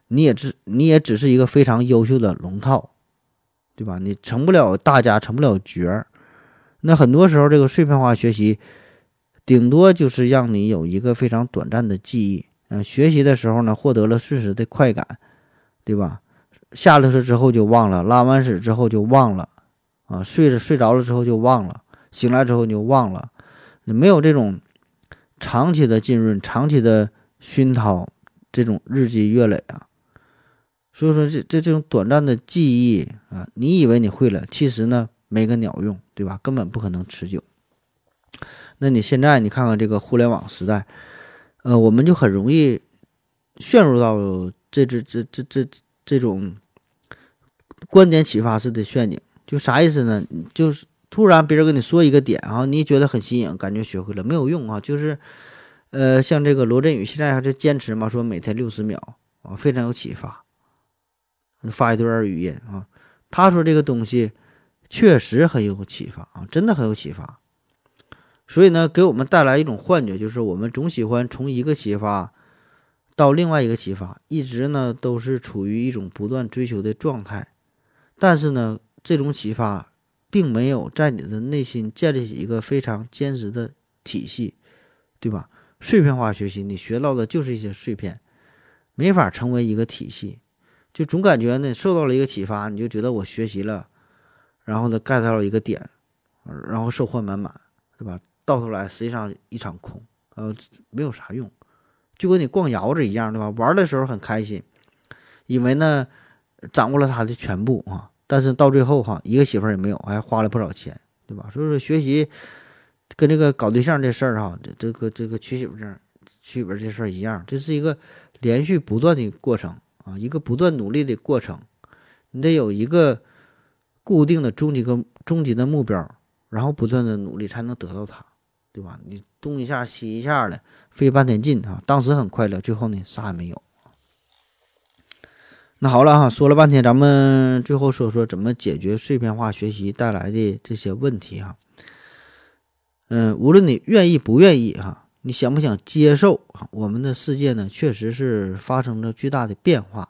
你也只你也只是一个非常优秀的龙套，对吧？你成不了大家，成不了角儿。那很多时候，这个碎片化学习，顶多就是让你有一个非常短暂的记忆。嗯，学习的时候呢，获得了瞬时的快感，对吧？下了车之后就忘了，拉完屎之后就忘了，啊，睡着睡着了之后就忘了，醒来之后你就忘了。你没有这种长期的浸润、长期的熏陶，这种日积月累啊。所以说，这这这种短暂的记忆啊，你以为你会了，其实呢？没个鸟用，对吧？根本不可能持久。那你现在你看看这个互联网时代，呃，我们就很容易陷入到这这这这这这种观点启发式的陷阱。就啥意思呢？就是突然别人跟你说一个点啊，你觉得很新颖，感觉学会了，没有用啊。就是呃，像这个罗振宇现在还是坚持嘛，说每天六十秒啊，非常有启发。发一段语音啊，他说这个东西。确实很有启发啊，真的很有启发。所以呢，给我们带来一种幻觉，就是我们总喜欢从一个启发到另外一个启发，一直呢都是处于一种不断追求的状态。但是呢，这种启发并没有在你的内心建立起一个非常坚实的体系，对吧？碎片化学习，你学到的就是一些碎片，没法成为一个体系。就总感觉呢，受到了一个启发，你就觉得我学习了。然后呢，get 到了一个点，然后收获满满，对吧？到头来实际上一场空，呃，没有啥用，就跟你逛窑子一样，对吧？玩的时候很开心，以为呢掌握了它的全部啊，但是到最后哈，一个媳妇儿也没有，还花了不少钱，对吧？所以说学习跟这个搞对象这事儿哈，这这个这个娶媳妇这娶媳妇这事儿一样，这是一个连续不断的过程啊，一个不断努力的过程，你得有一个。固定的终极个终极的目标，然后不断的努力才能得到它，对吧？你东一下西一下的费半天劲啊，当时很快乐，最后呢啥也没有。那好了哈，说了半天，咱们最后说说怎么解决碎片化学习带来的这些问题哈。嗯，无论你愿意不愿意哈，你想不想接受啊？我们的世界呢，确实是发生了巨大的变化，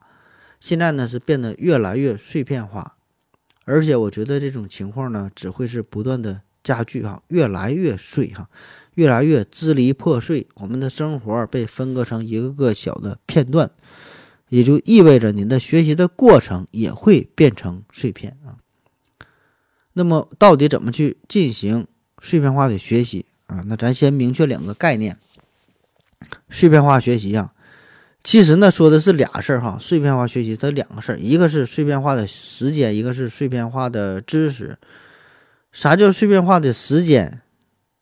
现在呢是变得越来越碎片化。而且我觉得这种情况呢，只会是不断的加剧哈，越来越碎哈，越来越支离破碎。我们的生活被分割成一个个小的片段，也就意味着您的学习的过程也会变成碎片啊。那么，到底怎么去进行碎片化的学习啊？那咱先明确两个概念：碎片化学习啊。其实呢，说的是俩事儿哈。碎片化学习它两个事儿，一个是碎片化的时间，一个是碎片化的知识。啥叫碎片化的时间？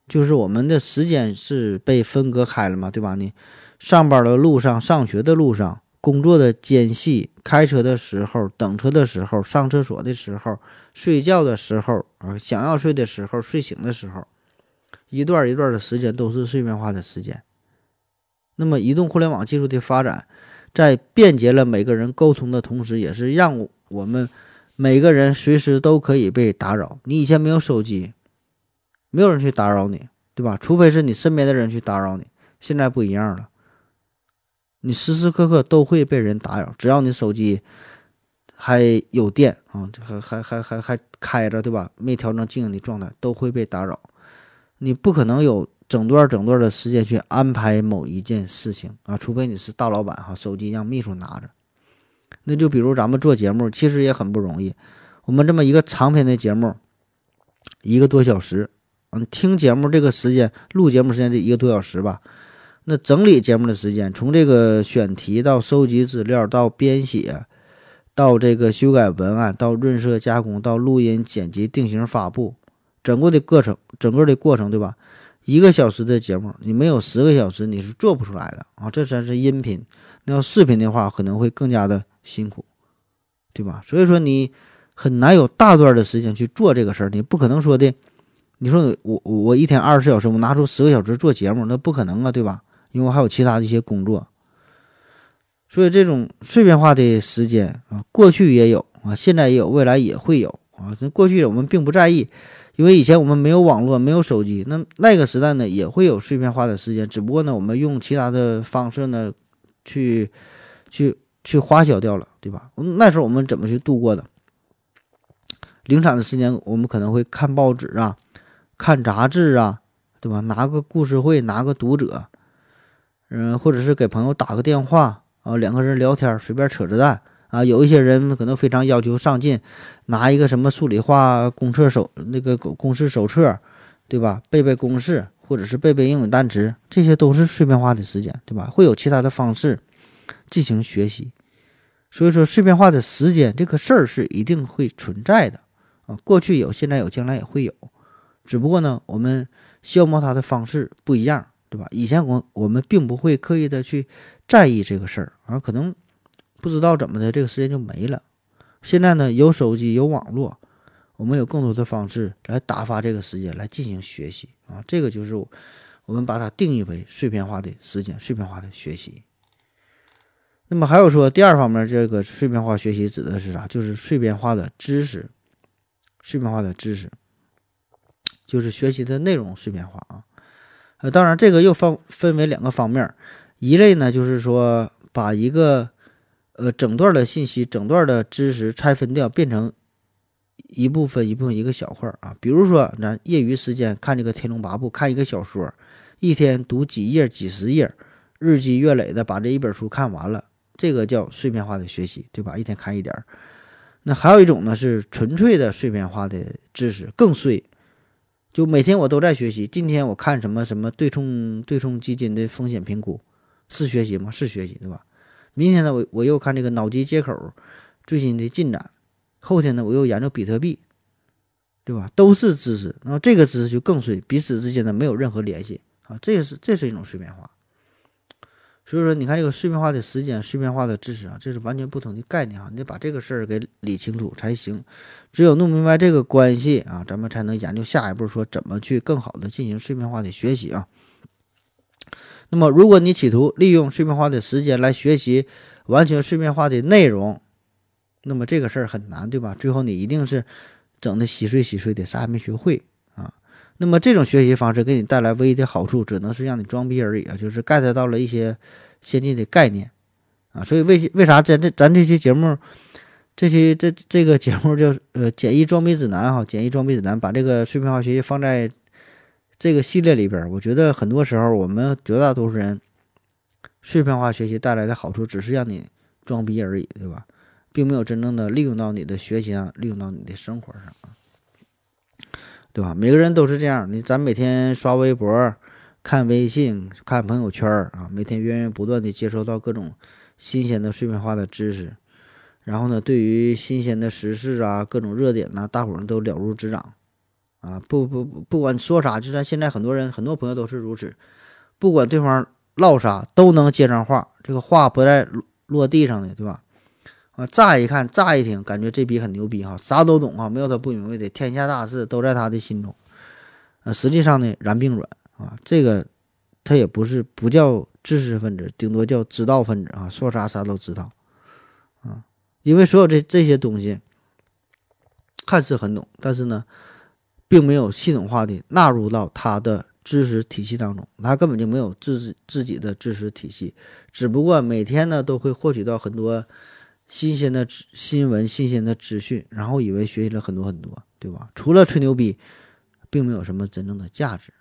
就是我们的时间是被分割开了嘛，对吧？你上班的路上、上学的路上、工作的间隙、开车的时候、等车的时候、上厕所的时候、睡觉的时候啊，想要睡的时候、睡醒的时候，一段一段的时间都是碎片化的时间。那么，移动互联网技术的发展，在便捷了每个人沟通的同时，也是让我们每个人随时都可以被打扰。你以前没有手机，没有人去打扰你，对吧？除非是你身边的人去打扰你。现在不一样了，你时时刻刻都会被人打扰，只要你手机还有电啊，还还还还还开着，对吧？没调成静音的状态，都会被打扰。你不可能有。整段整段的时间去安排某一件事情啊，除非你是大老板哈，手机让秘书拿着。那就比如咱们做节目，其实也很不容易。我们这么一个长篇的节目，一个多小时，嗯，听节目这个时间，录节目时间这一个多小时吧。那整理节目的时间，从这个选题到收集资料，到编写，到这个修改文案，到润色加工，到录音剪辑、定型发布，整个的过程，整个的过程，对吧？一个小时的节目，你没有十个小时，你是做不出来的啊！这才是音频，那要视频的话，可能会更加的辛苦，对吧？所以说你很难有大段的时间去做这个事儿，你不可能说的，你说我我一天二十四小时，我拿出十个小时做节目，那不可能啊，对吧？因为我还有其他的一些工作。所以这种碎片化的时间啊，过去也有啊，现在也有，未来也会有啊。那过去我们并不在意，因为以前我们没有网络，没有手机，那那个时代呢也会有碎片化的时间，只不过呢我们用其他的方式呢去去去花销掉了，对吧？那时候我们怎么去度过的？零散的时间，我们可能会看报纸啊，看杂志啊，对吧？拿个故事会，拿个读者，嗯，或者是给朋友打个电话啊，两个人聊天，随便扯着淡啊。有一些人可能非常要求上进，拿一个什么数理化公测手那个公公式手册，对吧？背背公式，或者是背背英语单词，这些都是碎片化的时间，对吧？会有其他的方式进行学习。所以说，碎片化的时间这个事儿是一定会存在的。啊，过去有，现在有，将来也会有，只不过呢，我们消磨它的方式不一样，对吧？以前我我们并不会刻意的去在意这个事儿啊，可能不知道怎么的，这个时间就没了。现在呢，有手机，有网络，我们有更多的方式来打发这个时间，来进行学习啊，这个就是我们把它定义为碎片化的时间，碎片化的学习。那么还有说第二方面，这个碎片化学习指的是啥？就是碎片化的知识。碎片化的知识，就是学习的内容碎片化啊。呃，当然这个又分分为两个方面，一类呢就是说把一个呃整段的信息、整段的知识拆分掉，变成一部分一部分一个小块儿啊。比如说咱业余时间看这个《天龙八部》，看一个小说，一天读几页、几十页，日积月累的把这一本书看完了，这个叫碎片化的学习，对吧？一天看一点。那还有一种呢，是纯粹的碎片化的知识，更碎。就每天我都在学习。今天我看什么什么对冲对冲基金的风险评估，是学习吗？是学习，对吧？明天呢，我我又看这个脑机接口最新的进展。后天呢，我又研究比特币，对吧？都是知识。那么这个知识就更碎，彼此之间呢没有任何联系啊。这是这是一种碎片化。所以说，你看这个碎片化的时间、碎片化的知识啊，这是完全不同的概念啊！你得把这个事儿给理清楚才行。只有弄明白这个关系啊，咱们才能研究下一步说怎么去更好的进行碎片化的学习啊。那么，如果你企图利用碎片化的时间来学习完全碎片化的内容，那么这个事儿很难，对吧？最后你一定是整的稀碎稀碎的，啥也没学会。那么这种学习方式给你带来唯一的好处，只能是让你装逼而已啊，就是 get 到了一些先进的概念啊。所以为为啥咱这咱这期节目，这期这这个节目叫呃简易装逼指南哈，简易装逼指南，把这个碎片化学习放在这个系列里边，我觉得很多时候我们绝大多数人碎片化学习带来的好处，只是让你装逼而已，对吧？并没有真正的利用到你的学习上，利用到你的生活上。对吧？每个人都是这样。你咱每天刷微博、看微信、看朋友圈啊，每天源源不断的接收到各种新鲜的碎片化的知识，然后呢，对于新鲜的时事啊、各种热点呐，大伙儿都了如指掌啊。不不不，不管说啥，就算现在很多人、很多朋友都是如此，不管对方唠啥，都能接上话，这个话不在落地上的，对吧？啊，乍一看，乍一听，感觉这逼很牛逼哈，啥都懂啊，没有他不明白的，天下大事都在他的心中。呃，实际上呢，然并卵啊，这个他也不是不叫知识分子，顶多叫知道分子啊，说啥啥都知道啊。因为所有这这些东西看似很懂，但是呢，并没有系统化的纳入到他的知识体系当中，他根本就没有自自己的知识体系，只不过每天呢都会获取到很多。新鲜的新闻、新鲜的资讯，然后以为学习了很多很多，对吧？除了吹牛逼，并没有什么真正的价值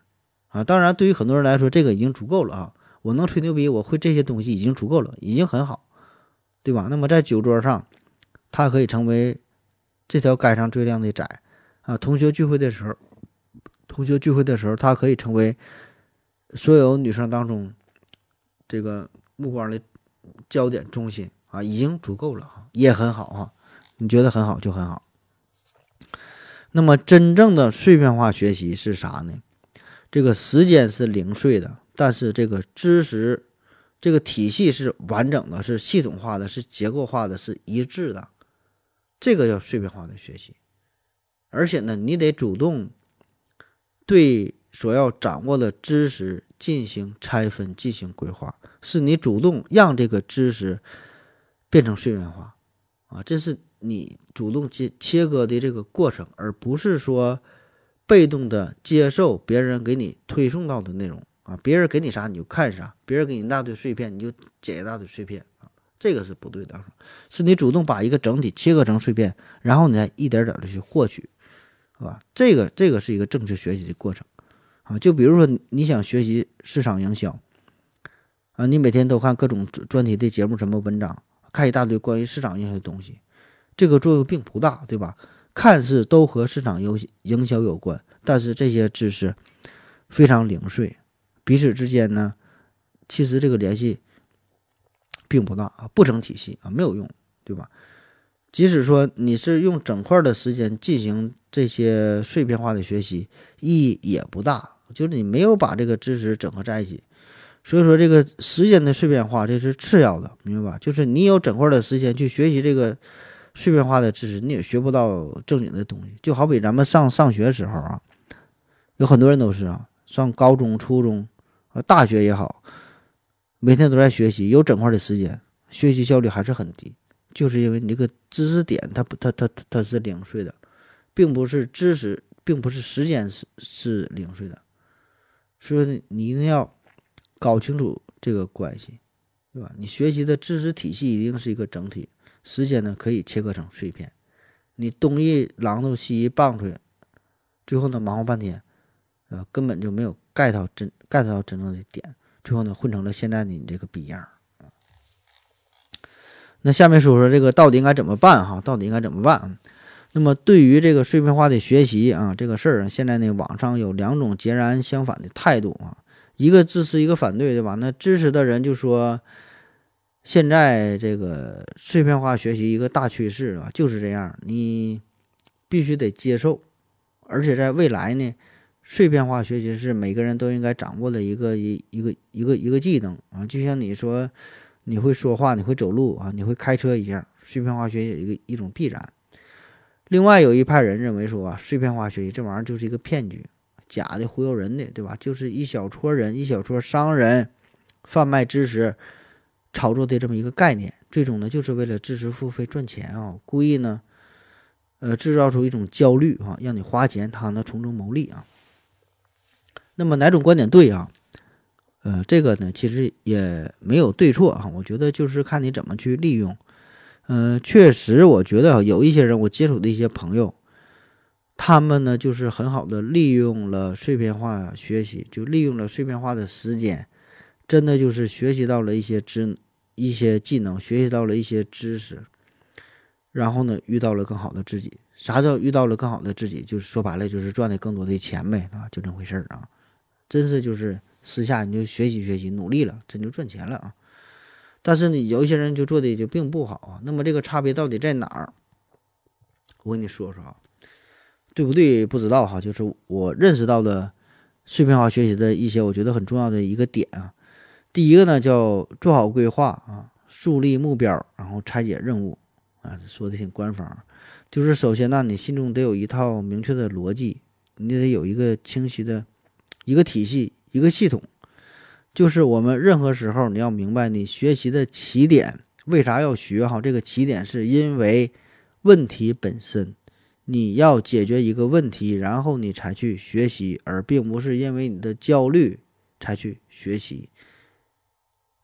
啊！当然，对于很多人来说，这个已经足够了啊！我能吹牛逼，我会这些东西已经足够了，已经很好，对吧？那么在酒桌上，他可以成为这条街上最靓的仔啊！同学聚会的时候，同学聚会的时候，他可以成为所有女生当中这个目光的焦点中心。啊，已经足够了哈，也很好哈，你觉得很好就很好。那么真正的碎片化学习是啥呢？这个时间是零碎的，但是这个知识这个体系是完整的，是系统化的，是结构化的，是一致的。这个叫碎片化的学习。而且呢，你得主动对所要掌握的知识进行拆分、进行规划，是你主动让这个知识变成碎片化啊，这是你主动切切割的这个过程，而不是说被动的接受别人给你推送到的内容啊，别人给你啥你就看啥，别人给你一大堆碎片你就捡一大堆碎片啊，这个是不对的，是你主动把一个整体切割成碎片，然后你再一点点的去获取。啊？这个这个是一个正确学习的过程啊。就比如说，你想学习市场营销啊，你每天都看各种专题的节目、什么文章，看一大堆关于市场营销的东西，这个作用并不大，对吧？看似都和市场营营销有关，但是这些知识非常零碎，彼此之间呢，其实这个联系并不大啊，不成体系啊，没有用，对吧？即使说你是用整块的时间进行这些碎片化的学习，意义也不大，就是你没有把这个知识整合在一起。所以说，这个时间的碎片化这是次要的，明白吧？就是你有整块的时间去学习这个碎片化的知识，你也学不到正经的东西。就好比咱们上上学时候啊，有很多人都是啊，上高中、初中啊、大学也好，每天都在学习，有整块的时间，学习效率还是很低。就是因为你这个知识点，它不，它它它它是零碎的，并不是知识，并不是时间是是零碎的，所以你一定要搞清楚这个关系，对吧？你学习的知识体系一定是一个整体，时间呢可以切割成碎片，你东一榔头西一棒槌，最后呢忙活半天，呃，根本就没有 get 到真 get 到真正的点，最后呢混成了现在的你这个逼样。那下面说说这个到底应该怎么办哈？到底应该怎么办？那么对于这个碎片化的学习啊，这个事儿，现在呢网上有两种截然相反的态度啊，一个支持，一个反对，对吧？那支持的人就说，现在这个碎片化学习一个大趋势啊，就是这样，你必须得接受，而且在未来呢，碎片化学习是每个人都应该掌握的一个一一个一个一个技能啊，就像你说。你会说话，你会走路啊，你会开车一样，碎片化学习一个一种必然。另外有一派人认为说啊，碎片化学习这玩意儿就是一个骗局，假的，忽悠人的，对吧？就是一小撮人，一小撮商人贩卖知识、炒作的这么一个概念，最终呢就是为了知识付费赚钱啊，故意呢，呃，制造出一种焦虑啊，让你花钱，他呢从中牟利啊。那么哪种观点对啊？呃，这个呢，其实也没有对错啊，我觉得就是看你怎么去利用。嗯，确实，我觉得有一些人，我接触的一些朋友，他们呢，就是很好的利用了碎片化学习，就利用了碎片化的时间，真的就是学习到了一些知一些技能，学习到了一些知识，然后呢，遇到了更好的自己。啥叫遇到了更好的自己？就是说白了，就是赚的更多的钱呗，啊，就这回事儿啊，真是就是。私下你就学习学习，努力了，真就赚钱了啊！但是呢，有一些人就做的就并不好啊。那么这个差别到底在哪儿？我跟你说说啊，对不对？不知道哈。就是我认识到的碎片化学习的一些我觉得很重要的一个点啊。第一个呢叫做好规划啊，树立目标，然后拆解任务啊，说的挺官方。就是首先呢，你心中得有一套明确的逻辑，你得有一个清晰的一个体系。一个系统，就是我们任何时候你要明白，你学习的起点为啥要学？哈，这个起点是因为问题本身，你要解决一个问题，然后你才去学习，而并不是因为你的焦虑才去学习。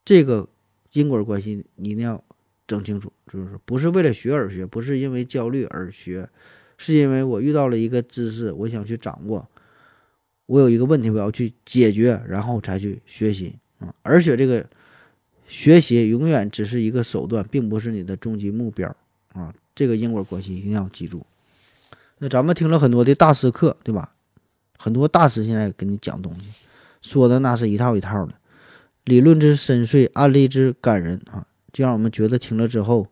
这个因果关系你一定要整清楚，就是不是为了学而学，不是因为焦虑而学，是因为我遇到了一个知识，我想去掌握。我有一个问题，我要去解决，然后才去学习啊！而且这个学习永远只是一个手段，并不是你的终极目标啊！这个因果关系一定要记住。那咱们听了很多的大师课，对吧？很多大师现在跟你讲东西，说的那是一套一套的，理论之深邃，案例之感人啊，就让我们觉得听了之后，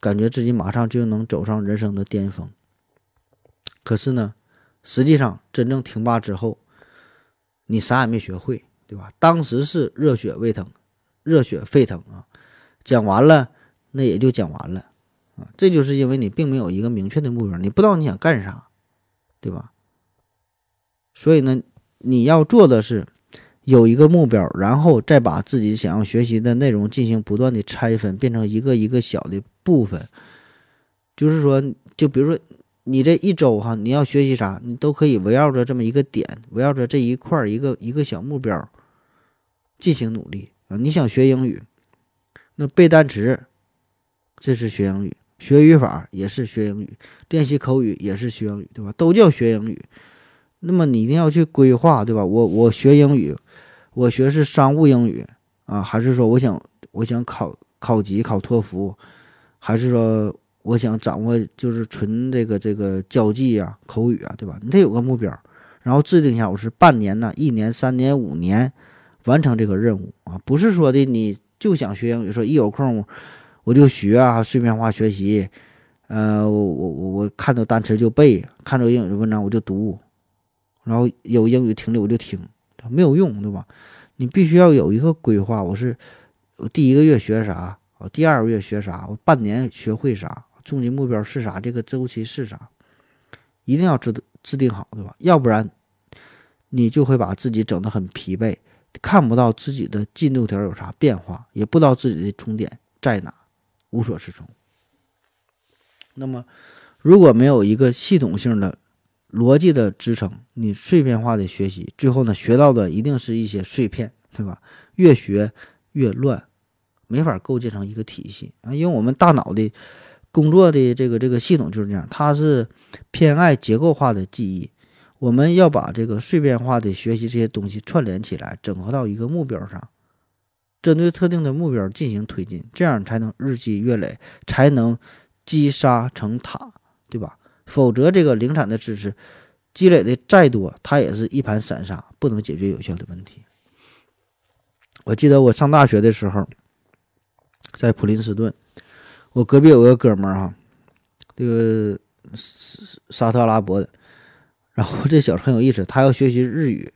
感觉自己马上就能走上人生的巅峰。可是呢？实际上，真正听罢之后，你啥也没学会，对吧？当时是热血沸腾，热血沸腾啊！讲完了，那也就讲完了啊！这就是因为你并没有一个明确的目标，你不知道你想干啥，对吧？所以呢，你要做的是有一个目标，然后再把自己想要学习的内容进行不断的拆分，变成一个一个小的部分。就是说，就比如说你这一周哈，你要学习啥，你都可以围绕着这么一个点，围绕着这一块一个一个小目标进行努力啊。你想学英语，那背单词这是学英语，学语法也是学英语，练习口语也是学英语，对吧？都叫学英语。那么你一定要去规划，对吧？我我学英语，我学是商务英语啊，还是说我想我想考考级考托福，还是说？我想掌握就是纯这个这个交际啊、口语啊，对吧？你得有个目标，然后制定一下，我是半年呢、一年、三年、五年完成这个任务啊，不是说的你就想学英语，说一有空我就学啊，碎片化学习，呃，我我我看到单词就背，看到英语文章我就读，然后有英语听力我就听，没有用，对吧？你必须要有一个规划，我是我第一个月学啥，我第二个月学啥，我半年学会啥。终极目标是啥？这个周期是啥？一定要制制定好，对吧？要不然你就会把自己整得很疲惫，看不到自己的进度条有啥变化，也不知道自己的终点在哪，无所适从。那么，如果没有一个系统性的逻辑的支撑，你碎片化的学习，最后呢，学到的一定是一些碎片，对吧？越学越乱，没法构建成一个体系啊，因为我们大脑的。工作的这个这个系统就是这样，它是偏爱结构化的记忆。我们要把这个碎片化的学习这些东西串联起来，整合到一个目标上，针对特定的目标进行推进，这样才能日积月累，才能积沙成塔，对吧？否则，这个零散的知识积累的再多，它也是一盘散沙，不能解决有效的问题。我记得我上大学的时候，在普林斯顿。我隔壁有个哥们儿哈，这个沙特阿拉伯的，然后这小子很有意思，他要学习日语，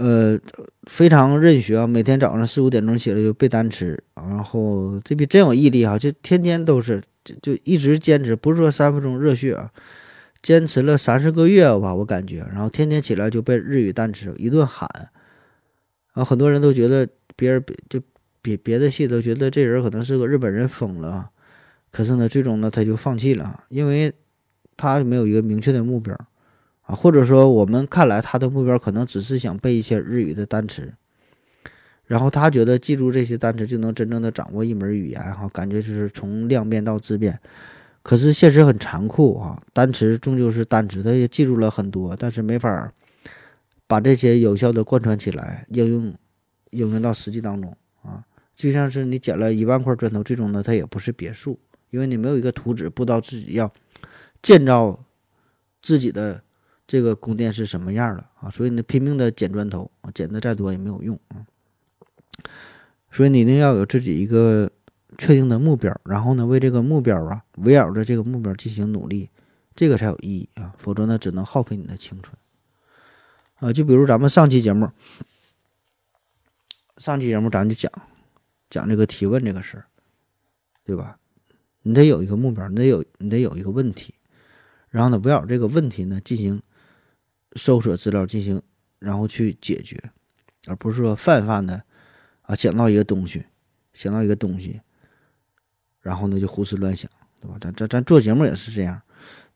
呃，非常认学啊，每天早上四五点钟起来就背单词，然后这逼真有毅力哈，就天天都是就就一直坚持，不是说三分钟热血啊，坚持了三四个月吧，我感觉，然后天天起来就背日语单词，一顿喊，然后很多人都觉得别人就。别别的系都觉得这人可能是个日本人疯了，可是呢，最终呢他就放弃了，因为他没有一个明确的目标或者说我们看来他的目标可能只是想背一些日语的单词，然后他觉得记住这些单词就能真正的掌握一门语言哈，感觉就是从量变到质变，可是现实很残酷啊，单词终究是单词，他也记住了很多，但是没法把这些有效的贯穿起来，应用应用到实际当中啊。就像是你捡了一万块砖头，最终呢，它也不是别墅，因为你没有一个图纸，不知道自己要建造自己的这个宫殿是什么样的啊，所以你拼命的捡砖头，捡的再多也没有用啊。所以你一定要有自己一个确定的目标，然后呢，为这个目标啊，围绕着这个目标进行努力，这个才有意义啊，否则呢，只能耗费你的青春啊。就比如咱们上期节目，上期节目咱就讲。讲这个提问这个事儿，对吧？你得有一个目标，你得有你得有一个问题，然后呢，围绕这个问题呢进行搜索资料，进行然后去解决，而不是说泛泛的啊想到一个东西，想到一个东西，然后呢就胡思乱想，对吧？咱咱咱做节目也是这样，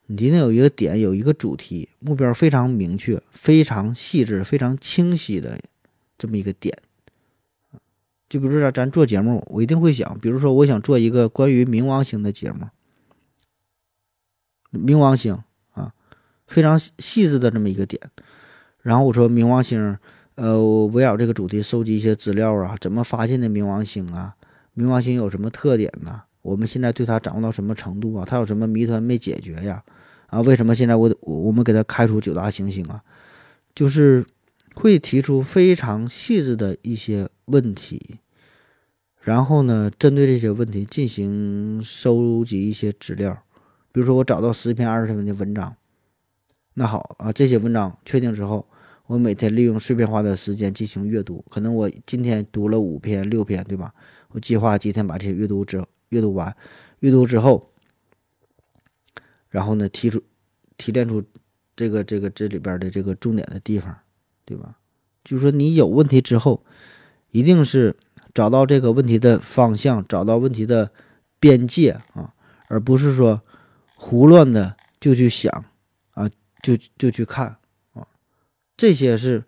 你一定有一个点，有一个主题，目标非常明确、非常细致、非常清晰的这么一个点。就比如说咱做节目，我一定会想，比如说我想做一个关于冥王星的节目，冥王星，非常细致的这么一个点。然后我说冥王星，呃，围绕这个主题收集一些资料啊，怎么发现的冥王星啊？冥王星有什么特点呢？我们现在对它掌握到什么程度啊？它有什么谜团没解决呀？啊，为什么现在我我们给它开出九大行星啊？就是会提出非常细致的一些问题。然后呢，针对这些问题进行收集一些资料，比如说我找到十篇、二十篇的文章，那好啊，这些文章确定之后，我每天利用碎片化的时间进行阅读。可能我今天读了五篇、六篇，对吧？我计划今天把这些阅读之阅读完，阅读之后，然后呢，提出提炼出这个这个这里边的这个重点的地方，对吧？就是说你有问题之后，一定是找到这个问题的方向，找到问题的边界啊，而不是说胡乱的就去想，就就去看啊，这些是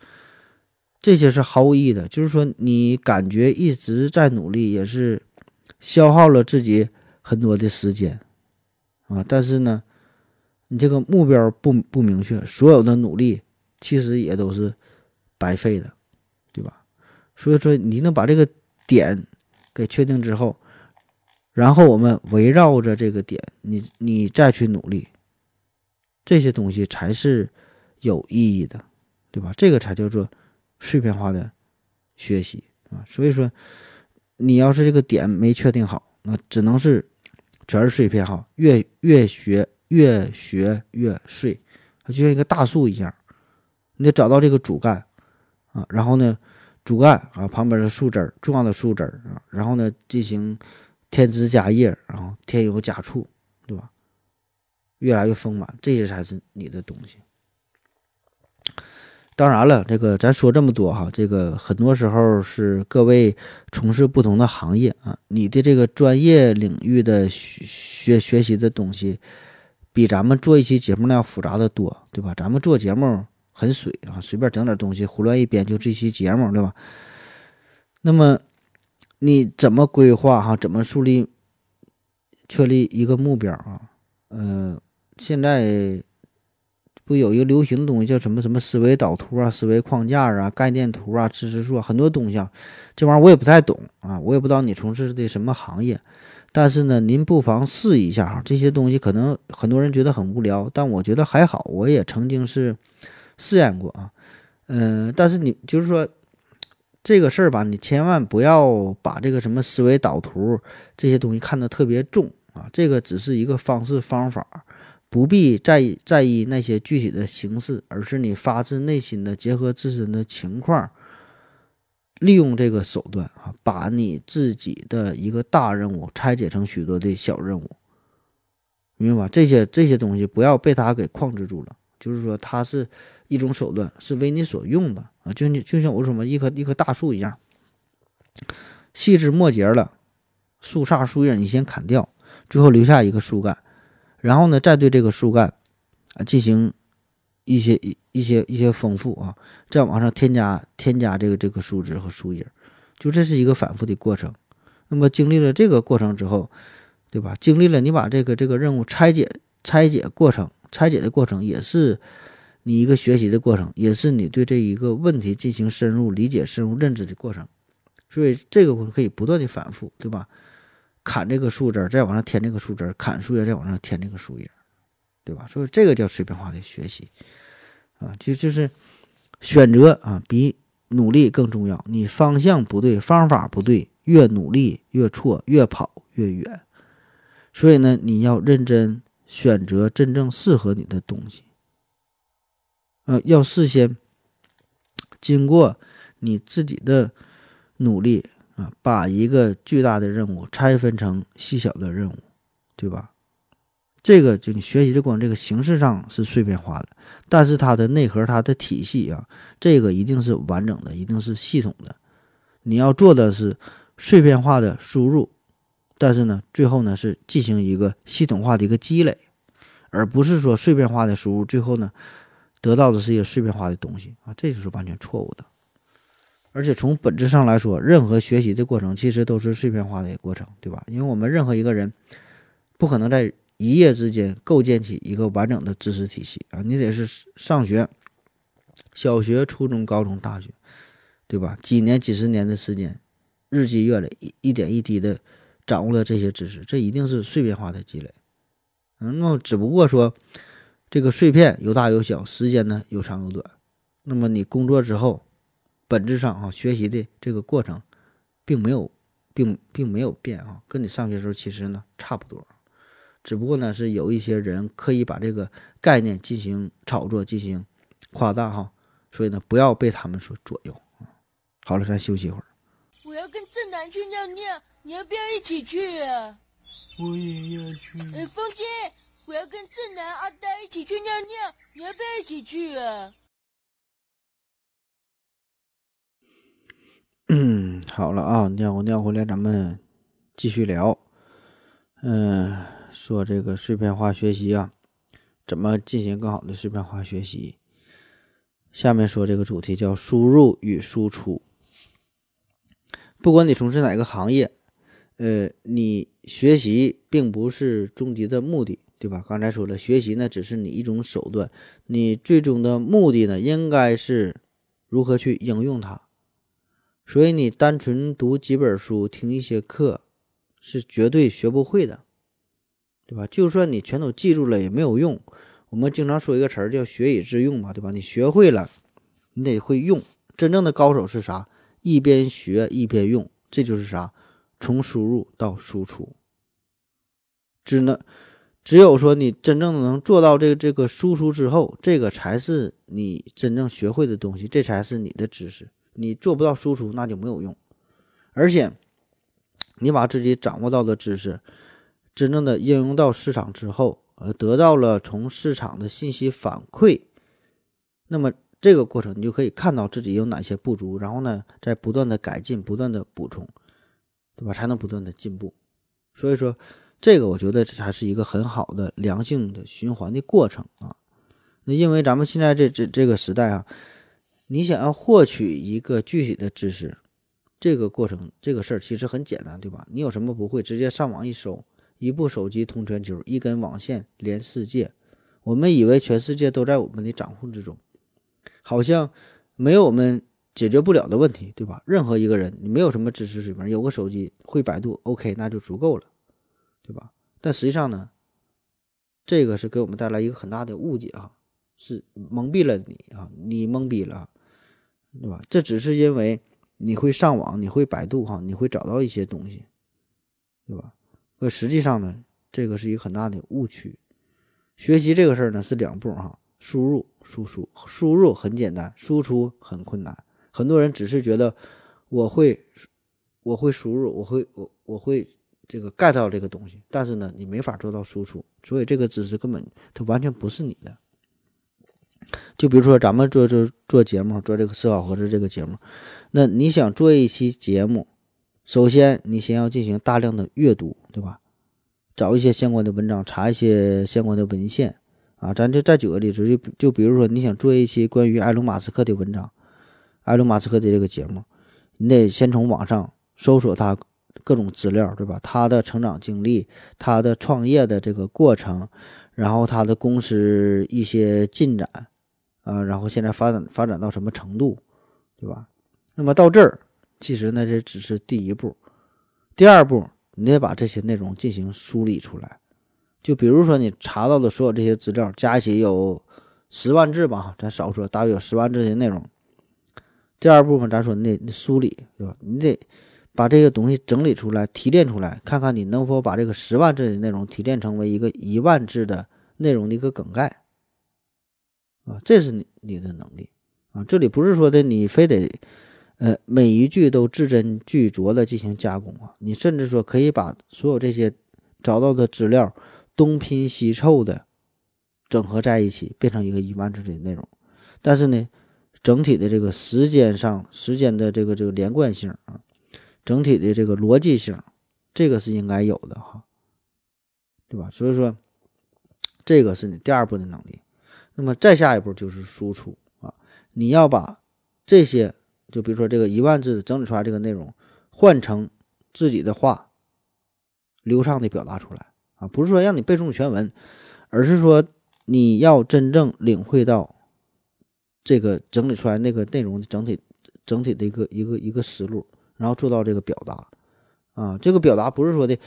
这些是毫无意义的。就是说你感觉一直在努力，也是消耗了自己很多的时间啊，但是呢。你这个目标不不明确，所有的努力其实也都是白费的，对吧？所以说，你能把这个点给确定之后，然后我们围绕着这个点，你你再去努力，这些东西才是有意义的，对吧？这个才叫做碎片化的学习啊。所以说，你要是这个点没确定好，那只能是全是碎片哈，越越学。越学越碎，它就像一个大树一样，你得找到这个主干啊，然后呢，主干啊旁边的树枝儿，重要的树枝儿啊，然后呢进行添枝加叶，然后添油加醋，越来越丰满，这些才是你的东西。当然了，这个咱说这么多哈，这个很多时候是各位从事不同的行业啊，你的这个专业领域的学学学习的东西。比咱们做一期节目那样复杂的多，对吧？咱们做节目很水啊，随便整点东西，胡乱一编就这期节目，对吧？那么你怎么规划哈？怎么树立、确立一个目标啊？呃，现在不有一个流行的东西叫什么什么思维导图啊、思维框架啊、概念图啊、知识树，很多东西啊，这玩意儿我也不太懂啊，我也不知道你从事的什么行业。但是呢，您不妨试一下哈，这些东西可能很多人觉得很无聊，但我觉得还好，我也曾经是试验过啊。嗯，但是你就是说这个事儿吧，你千万不要把这个什么思维导图这些东西看得特别重啊。这个只是一个方式方法，不必在意在意那些具体的形式，而是你发自内心的结合自身的情况。利用这个手段啊，把你自己的一个大任务拆解成许多的小任务，明白吧？这些这些东西不要被他给控制住了，就是说它是一种手段，是为你所用的啊。就你就像我什么一棵一棵大树一样，细枝末节了，树杈树叶你先砍掉，最后留下一个树干，然后呢，再对这个树干啊进行。一些一一些一些丰富啊，再往上添加添加这个这个树枝和树叶，就这是一个反复的过程。那么经历了这个过程之后，对吧？经历了你把这个这个任务拆解拆解过程，拆解的过程也是你一个学习的过程，也是你对这一个问题进行深入理解、深入认知的过程。所以这个可以不断的反复，对吧？砍这个树枝，再往上添这个树枝；砍树叶，再往上添这个树叶。对吧？所以这个叫碎片化的学习，啊，就就是选择啊，比努力更重要。你方向不对，方法不对，越努力越错，越跑越远。所以呢，你要认真选择真正适合你的东西，呃，要事先经过你自己的努力啊，把一个巨大的任务拆分成细小的任务，对吧？这个就你学习的过程，这个形式上是碎片化的，但是它的内核、它的体系啊，这个一定是完整的，一定是系统的。你要做的是碎片化的输入，但是呢，最后呢是进行一个系统化的一个积累，而不是说碎片化的输入，最后呢得到的是一个碎片化的东西啊，这就是完全错误的。而且从本质上来说，任何学习的过程其实都是碎片化的过程，对吧？因为我们任何一个人不可能在一夜之间构建起一个完整的知识体系啊！你得是上学，小学、初中、高中、大学，对吧？几年、几十年的时间，日积月累，一一点一滴的掌握了这些知识，这一定是碎片化的积累。嗯，那只不过说这个碎片有大有小，时间呢有长有短。那么你工作之后，本质上啊，学习的这个过程并没有，并并没有变啊，跟你上学时候其实呢差不多。只不过呢，是有一些人刻意把这个概念进行炒作、进行夸大哈，所以呢，不要被他们所左右好了，咱休息一会儿。我要跟正南去尿尿，你要不要一起去啊？我也要去。哎，风姐，我要跟正南、阿呆一起去尿尿，你要不要一起去啊？嗯，[CLEARS THROAT] 好了啊，尿过尿回来，咱们继续聊。嗯，说这个碎片化学习啊，怎么进行更好的碎片化学习？下面说这个主题叫输入与输出。不管你从事哪个行业，呃，你学习并不是终极的目的，对吧？刚才说了，学习呢只是你一种手段，你最终的目的呢，应该是如何去应用它。所以你单纯读几本书、听一些课，是绝对学不会的，对吧？就算你全都记住了也没有用。我们经常说一个词儿叫“学以致用”嘛，对吧？你学会了，你得会用。真正的高手是啥？一边学一边用，这就是啥？从输入到输出。只能只有说你真正能做到这这个输出之后，这个才是你真正学会的东西，这才是你的知识。你做不到输出，那就没有用。而且，你把自己掌握到的知识，真正的应用到市场之后，呃，得到了从市场的信息反馈，那么这个过程你就可以看到自己有哪些不足，然后呢，在不断的改进，不断的补充，对吧？才能不断的进步。所以说，这个我觉得这才是一个很好的良性的循环的过程啊。那因为咱们现在这这这个时代啊。你想要获取一个具体的知识，这个过程这个事儿其实很简单，对吧？你有什么不会，直接上网一搜，一部手机通全球，一根网线连世界。我们以为全世界都在我们的掌控之中，好像没有我们解决不了的问题，对吧？任何一个人，你没有什么知识水平，有个手机会百度，OK，那就足够了，对吧？但实际上呢，这个是给我们带来一个很大的误解啊，是蒙蔽了你啊，你懵逼了。对吧？这只是因为你会上网，你会百度哈，你会找到一些东西，对吧？可实际上呢，这个是一个很大的误区。学习这个事儿呢是两步哈，输入、输出。输入很简单，输出很困难。很多人只是觉得我会，我会输入，我会我我会这个 get 到这个东西，但是呢，你没法做到输出，所以这个知识根本它完全不是你的。就比如说咱们做做做节目，做这个思考盒子这个节目，那你想做一期节目，首先你先要进行大量的阅读，对吧？找一些相关的文章，查一些相关的文献啊。咱就再举个例子，就就比如说你想做一期关于埃隆·马斯克的文章，埃隆·马斯克的这个节目，你得先从网上搜索他各种资料，对吧？他的成长经历，他的创业的这个过程，然后他的公司一些进展。啊，然后现在发展发展到什么程度，对吧？那么到这儿，其实呢这只是第一步，第二步你得把这些内容进行梳理出来。就比如说你查到的所有这些资料加一起有十万字吧，咱少说大约有十万字的内容。第二步嘛，咱说你得梳理，对吧？你得把这个东西整理出来、提炼出来，看看你能否把这个十万字的内容提炼成为一个一万字的内容的一个梗概。啊，这是你你的能力啊！这里不是说的你非得，呃，每一句都字斟句酌的进行加工啊。你甚至说可以把所有这些找到的资料东拼西凑的整合在一起，变成一个一万字的内容。但是呢，整体的这个时间上时间的这个这个连贯性啊，整体的这个逻辑性，这个是应该有的哈，对吧？所以说，这个是你第二步的能力。那么再下一步就是输出啊，你要把这些，就比如说这个一万字整理出来这个内容，换成自己的话，流畅的表达出来啊，不是说让你背诵全文，而是说你要真正领会到这个整理出来那个内容的整体整体的一个一个一个思路，然后做到这个表达啊，这个表达不是说的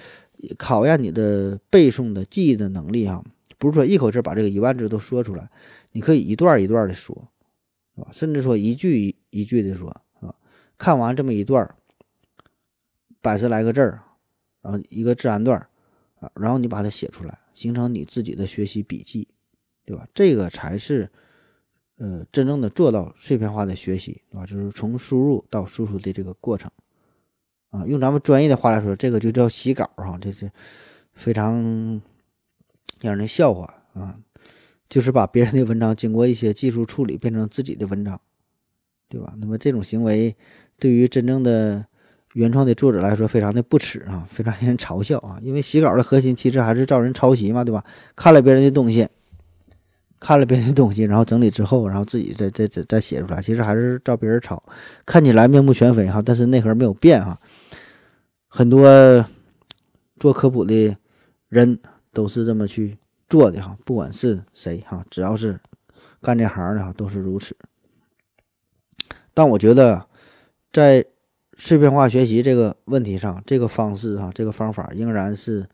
考验你的背诵的记忆的能力啊。不是说一口气把这个一万字都说出来，你可以一段一段的说，是吧？甚至说一句一一句的说，是吧？看完这么一段，百十来个字儿，然后一个自然段啊，然后你把它写出来，形成你自己的学习笔记，对吧？这个才是呃真正的做到碎片化的学习，对吧？就是从输入到输出的这个过程啊，用咱们专业的话来说，这个就叫洗稿哈，这是非常。让人笑话啊，就是把别人的文章经过一些技术处理变成自己的文章，对吧？那么这种行为对于真正的原创的作者来说非常的不耻啊，非常让人嘲笑啊。因为写稿的核心其实还是招人抄袭嘛，对吧？看了别人的东西，看了别人的东西，然后整理之后，然后自己再再再再写出来，其实还是照别人抄，看起来面目全非哈，但是内核没有变哈。很多做科普的人都是这么去做的哈，不管是谁哈，只要是干这行的哈，都是如此。但我觉得，在碎片化学习这个问题上，这个方式哈，这个方法仍然是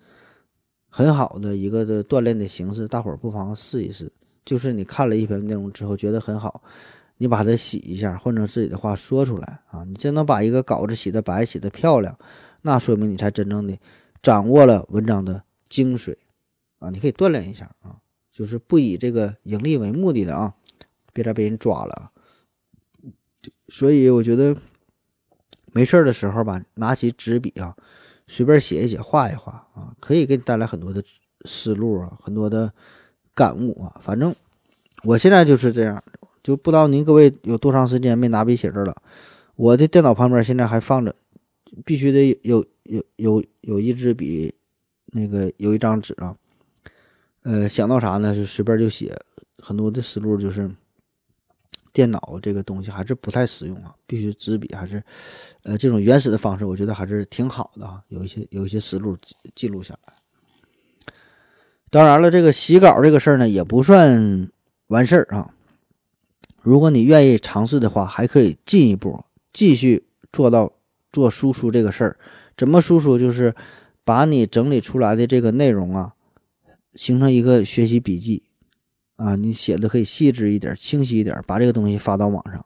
很好的一个的锻炼的形式，大伙儿不妨试一试。就是你看了一篇内容之后觉得很好，你把它洗一下，换成自己的话说出来啊，你就能把一个稿子洗得白，洗得漂亮。那说明你才真正的掌握了文章的精髓啊！你可以锻炼一下啊，就是不以这个盈利为目的的啊，别再被人抓了。所以我觉得没事儿的时候吧，拿起纸笔啊，随便写一写，画一画啊，可以给你带来很多的思路啊，很多的感悟啊。反正我现在就是这样，就不知道您各位有多长时间没拿笔写字了。我的电脑旁边现在还放着。必须得有有有有一支笔，那个有一张纸啊，呃，想到啥呢就随便就写。很多的思路就是电脑这个东西还是不太实用啊，必须纸笔还是呃这种原始的方式，我觉得还是挺好的啊。有一些有一些思路记记录下来。当然了，这个洗稿这个事儿呢也不算完事儿啊。如果你愿意尝试的话，还可以进一步继续做到。做输出这个事儿，怎么输出？就是把你整理出来的这个内容啊，形成一个学习笔记啊，你写的可以细致一点、清晰一点，把这个东西发到网上。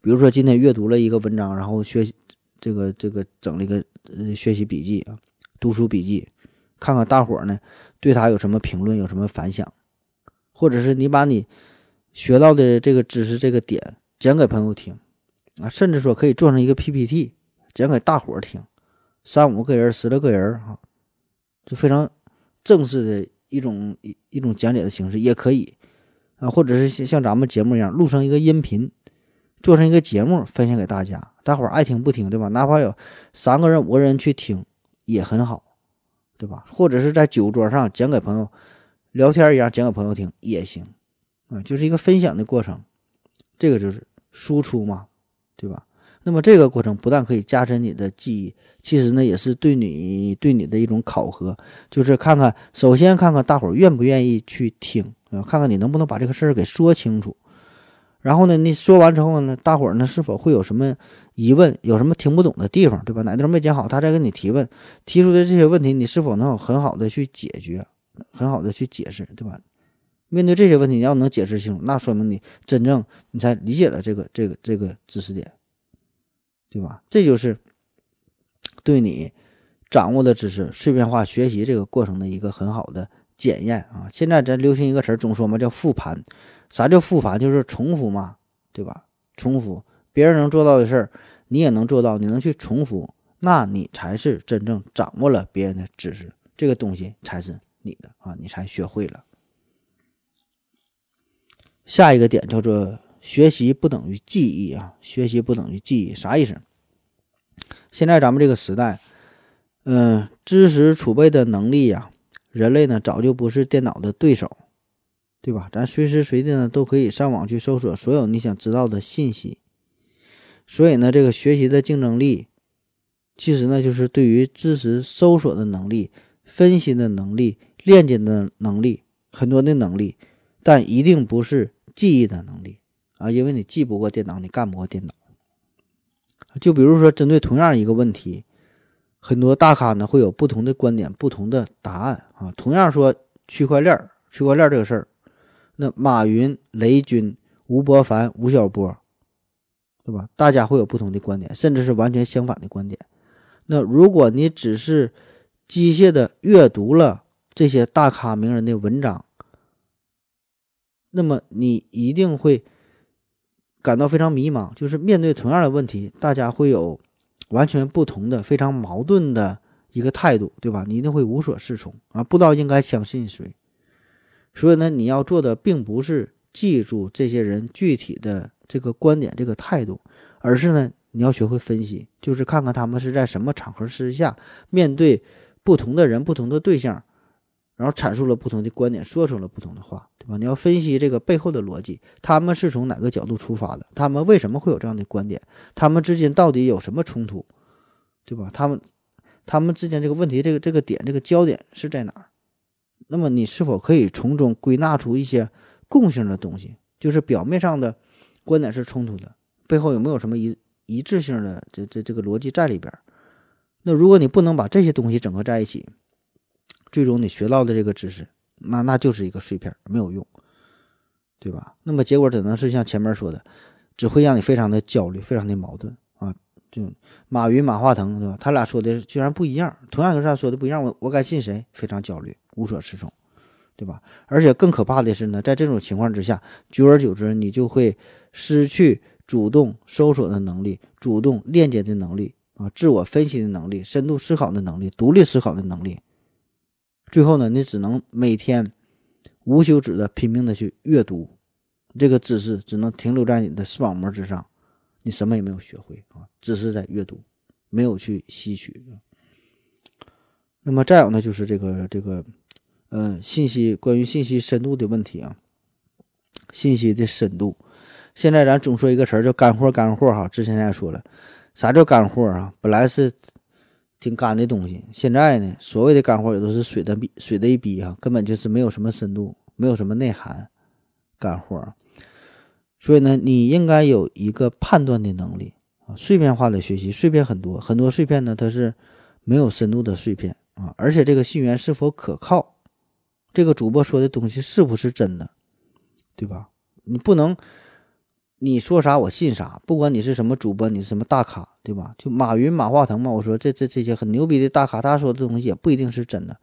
比如说今天阅读了一个文章，然后学习这个这个整了一个呃学习笔记啊，读书笔记，看看大伙儿呢对他有什么评论，有什么反响，或者是你把你学到的这个知识这个点讲给朋友听啊，甚至说可以做成一个 PPT。讲给大伙儿听，三五个人、十来个人哈，就非常正式的一种一一种讲解的形式也可以啊，或者是像像咱们节目一样录成一个音频，做成一个节目分享给大家，大伙儿爱听不听对吧？哪怕有三个人、五个人去听也很好，对吧？或者是在酒桌上讲给朋友聊天一样讲给朋友听也行啊，就是一个分享的过程，这个就是输出嘛，对吧？那么这个过程不但可以加深你的记忆，其实呢也是对你对你的一种考核，就是看看首先看看大伙儿愿不愿意去听啊，看看你能不能把这个事儿给说清楚。然后呢，你说完之后呢，大伙儿呢是否会有什么疑问，有什么听不懂的地方，对吧？哪地方没讲好，他再跟你提问，提出的这些问题，你是否能很好的去解决，很好的去解释，对吧？面对这些问题，你要能解释清楚，那说明你真正你才理解了这个这个这个知识点。对吧？这就是对你掌握的知识碎片化学习这个过程的一个很好的检验啊！现在咱流行一个词儿，总说嘛叫复盘。啥叫复盘？就是重复嘛，对吧？重复别人能做到的事儿，你也能做到，你能去重复，那你才是真正掌握了别人的知识，这个东西才是你的啊！你才学会了。下一个点叫做。学习不等于记忆啊！学习不等于记忆，啥意思？现在咱们这个时代，嗯，知识储备的能力呀，人类呢早就不是电脑的对手，对吧？咱随时随地呢都可以上网去搜索所有你想知道的信息。所以呢，这个学习的竞争力，其实呢就是对于知识搜索的能力、分析的能力、链接的能力，很多的能力，但一定不是记忆的能力。啊，因为你记不过电脑，你干不过电脑。就比如说，针对同样一个问题，很多大咖呢会有不同的观点、不同的答案啊。同样说区块链，区块链这个事儿，那马云、雷军、吴伯凡、吴晓波，对吧？大家会有不同的观点，甚至是完全相反的观点。那如果你只是机械的阅读了这些大咖名人的文章，那么你一定会。感到非常迷茫，就是面对同样的问题，大家会有完全不同的、非常矛盾的一个态度，对吧？你一定会无所适从啊，不知道应该相信谁。所以呢，你要做的并不是记住这些人具体的这个观点、这个态度，而是呢，你要学会分析，就是看看他们是在什么场合之下，面对不同的人、不同的对象，然后阐述了不同的观点，说出了不同的话，对吧？你要分析这个背后的逻辑，他们是从哪个角度出发的？他们为什么会有这样的观点？他们之间到底有什么冲突，对吧？他们他们之间这个问题，这个这个点，这个焦点是在哪儿？那么你是否可以从中归纳出一些共性的东西？就是表面上的观点是冲突的，背后有没有什么一一致性的这这这个逻辑在里边？那如果你不能把这些东西整合在一起，最终你学到的这个知识，那那就是一个碎片，没有用，对吧？那么结果只能是像前面说的，只会让你非常的焦虑，非常的矛盾啊！就马云、马化腾，对吧？他俩说的居然不一样，同样是他说的不一样，我我该信谁？非常焦虑。无所适从，对吧？而且更可怕的是呢，在这种情况之下，久而久之，你就会失去主动搜索的能力、主动链接的能力啊、自我分析的能力、深度思考的能力、独立思考的能力。最后呢，你只能每天无休止的拼命的去阅读，这个知识只能停留在你的视网膜之上，你什么也没有学会啊，只是在阅读，没有去吸取。那么再有呢，就是这个这个。嗯，信息关于信息深度的问题啊，信息的深度，现在咱总说一个词儿叫干货，干货哈。之前咱也说了，啥叫干货啊？本来是挺干的东西，现在呢，所谓的干货也都是水的逼，水的一逼啊，根本就是没有什么深度，没有什么内涵，干货。所以呢，你应该有一个判断的能力啊。碎片化的学习，碎片很多，很多碎片呢，它是没有深度的碎片啊，而且这个信源是否可靠？这个主播说的东西是不是真的，对吧？你不能你说啥我信啥，不管你是什么主播，你是什么大咖，对吧？就马云、马化腾嘛，我说这这这些很牛逼的大咖，他说的东西也不一定是真的。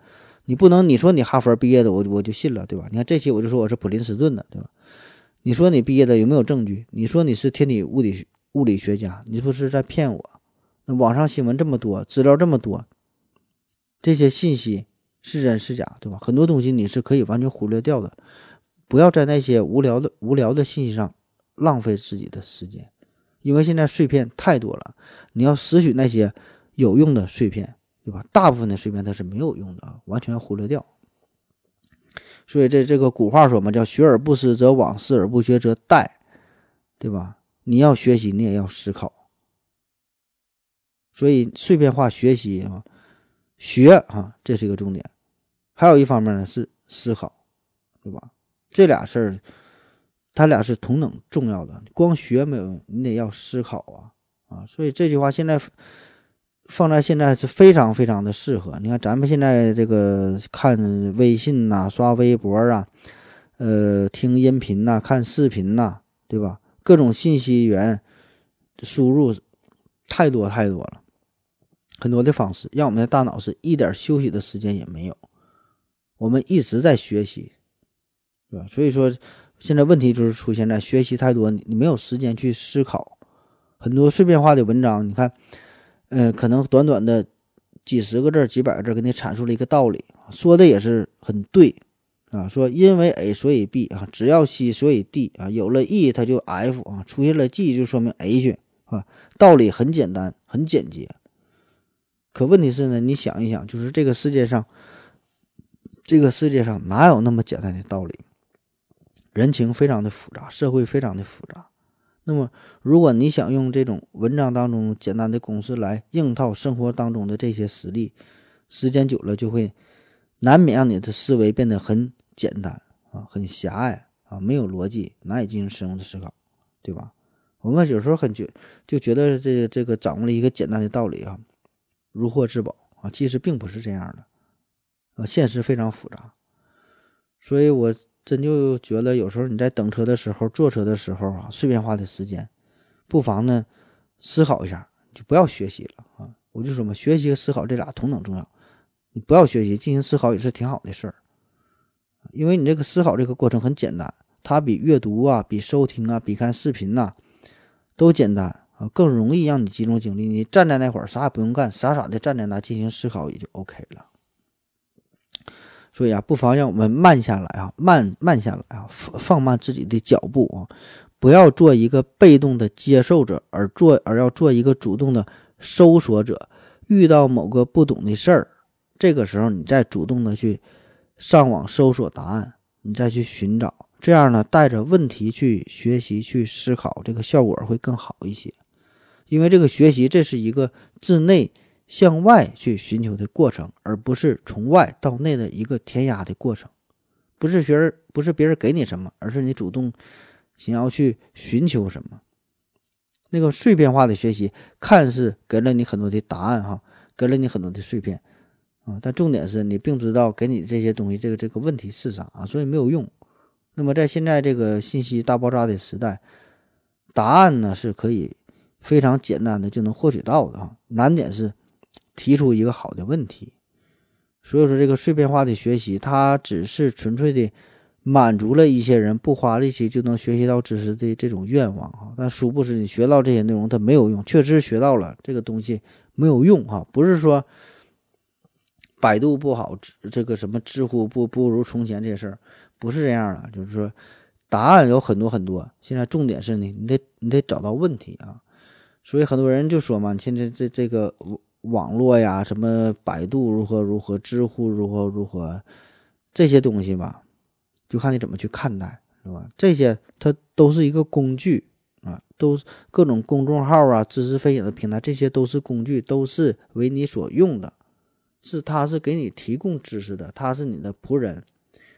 你不能你说你哈佛毕业的，我我就信了，对吧？你看这期我就说我是普林斯顿的，对吧？你说你毕业的有没有证据？你说你是天体物理物理学家，你不是在骗我？那网上新闻这么多，资料这么多，这些信息。是真是假，对吧？很多东西你是可以完全忽略掉的，不要在那些无聊的无聊的信息上浪费自己的时间，因为现在碎片太多了，你要拾取那些有用的碎片，对吧？大部分的碎片它是没有用的啊，完全忽略掉。所以这这个古话说嘛，叫学而不思则罔，思而不学则殆，对吧？你要学习，你也要思考。所以碎片化学习啊。学啊，这是一个重点，还有一方面呢是思考，对吧？这俩事儿，他俩是同等重要的。光学没有用，你得要思考啊啊！所以这句话现在放在现在是非常非常的适合。你看咱们现在这个看微信呐、刷微博啊、呃听音频呐、看视频呐，对吧？各种信息源输入太多太多了。很多的方式让我们的大脑是一点休息的时间也没有，我们一直在学习，对吧？所以说，现在问题就是出现在学习太多，你没有时间去思考。很多碎片化的文章，你看，呃，可能短短的几十个字、几百个字，给你阐述了一个道理，说的也是很对啊。说因为 A 所以 B 啊，只要 C 所以 D 啊，有了 E 它就 F 啊，出现了 G 就说明 H 啊，道理很简单，很简洁。可问题是呢，你想一想，就是这个世界上，这个世界上哪有那么简单的道理？人情非常的复杂，社会非常的复杂。那么，如果你想用这种文章当中简单的公式来硬套生活当中的这些实例，时间久了就会难免让你的思维变得很简单啊，很狭隘啊，没有逻辑，难以进行深入的思考，对吧？我们有时候很觉就觉得这这个掌握了一个简单的道理啊。如获至宝啊！其实并不是这样的，啊，现实非常复杂，所以我真就觉得有时候你在等车的时候、坐车的时候啊，碎片化的时间，不妨呢思考一下，就不要学习了啊！我就说嘛，学习和思考这俩同等重要，你不要学习，进行思考也是挺好的事儿，因为你这个思考这个过程很简单，它比阅读啊、比收听啊、比看视频呐都简单。啊，更容易让你集中精力。你站在那会儿，啥也不用干，傻傻的站在那进行思考也就 OK 了。所以啊，不妨让我们慢下来啊，慢慢下来啊，放放慢自己的脚步啊，不要做一个被动的接受者，而做而要做一个主动的搜索者。遇到某个不懂的事儿，这个时候你再主动的去上网搜索答案，你再去寻找，这样呢，带着问题去学习去思考，这个效果会更好一些。因为这个学习，这是一个自内向外去寻求的过程，而不是从外到内的一个填鸭的过程。不是学人，不是别人给你什么，而是你主动想要去寻求什么。那个碎片化的学习，看似给了你很多的答案，哈，给了你很多的碎片，啊，但重点是你并不知道给你这些东西，这个这个问题是啥啊，所以没有用。那么在现在这个信息大爆炸的时代，答案呢是可以。非常简单的就能获取到的啊，难点是提出一个好的问题。所以说，这个碎片化的学习，它只是纯粹的满足了一些人不花力气就能学习到知识的这种愿望啊。但殊不知，你学到这些内容它没有用，确实学到了这个东西没有用哈。不是说百度不好，这个什么知乎不不如从前这事儿不是这样的，就是说答案有很多很多。现在重点是呢，你得你得找到问题啊。所以很多人就说嘛，现在这这个网络呀，什么百度如何如何，知乎如何如何，这些东西吧，就看你怎么去看待，是吧？这些它都是一个工具啊，都各种公众号啊、知识分享的平台，这些都是工具，都是为你所用的，是它是给你提供知识的，它是你的仆人，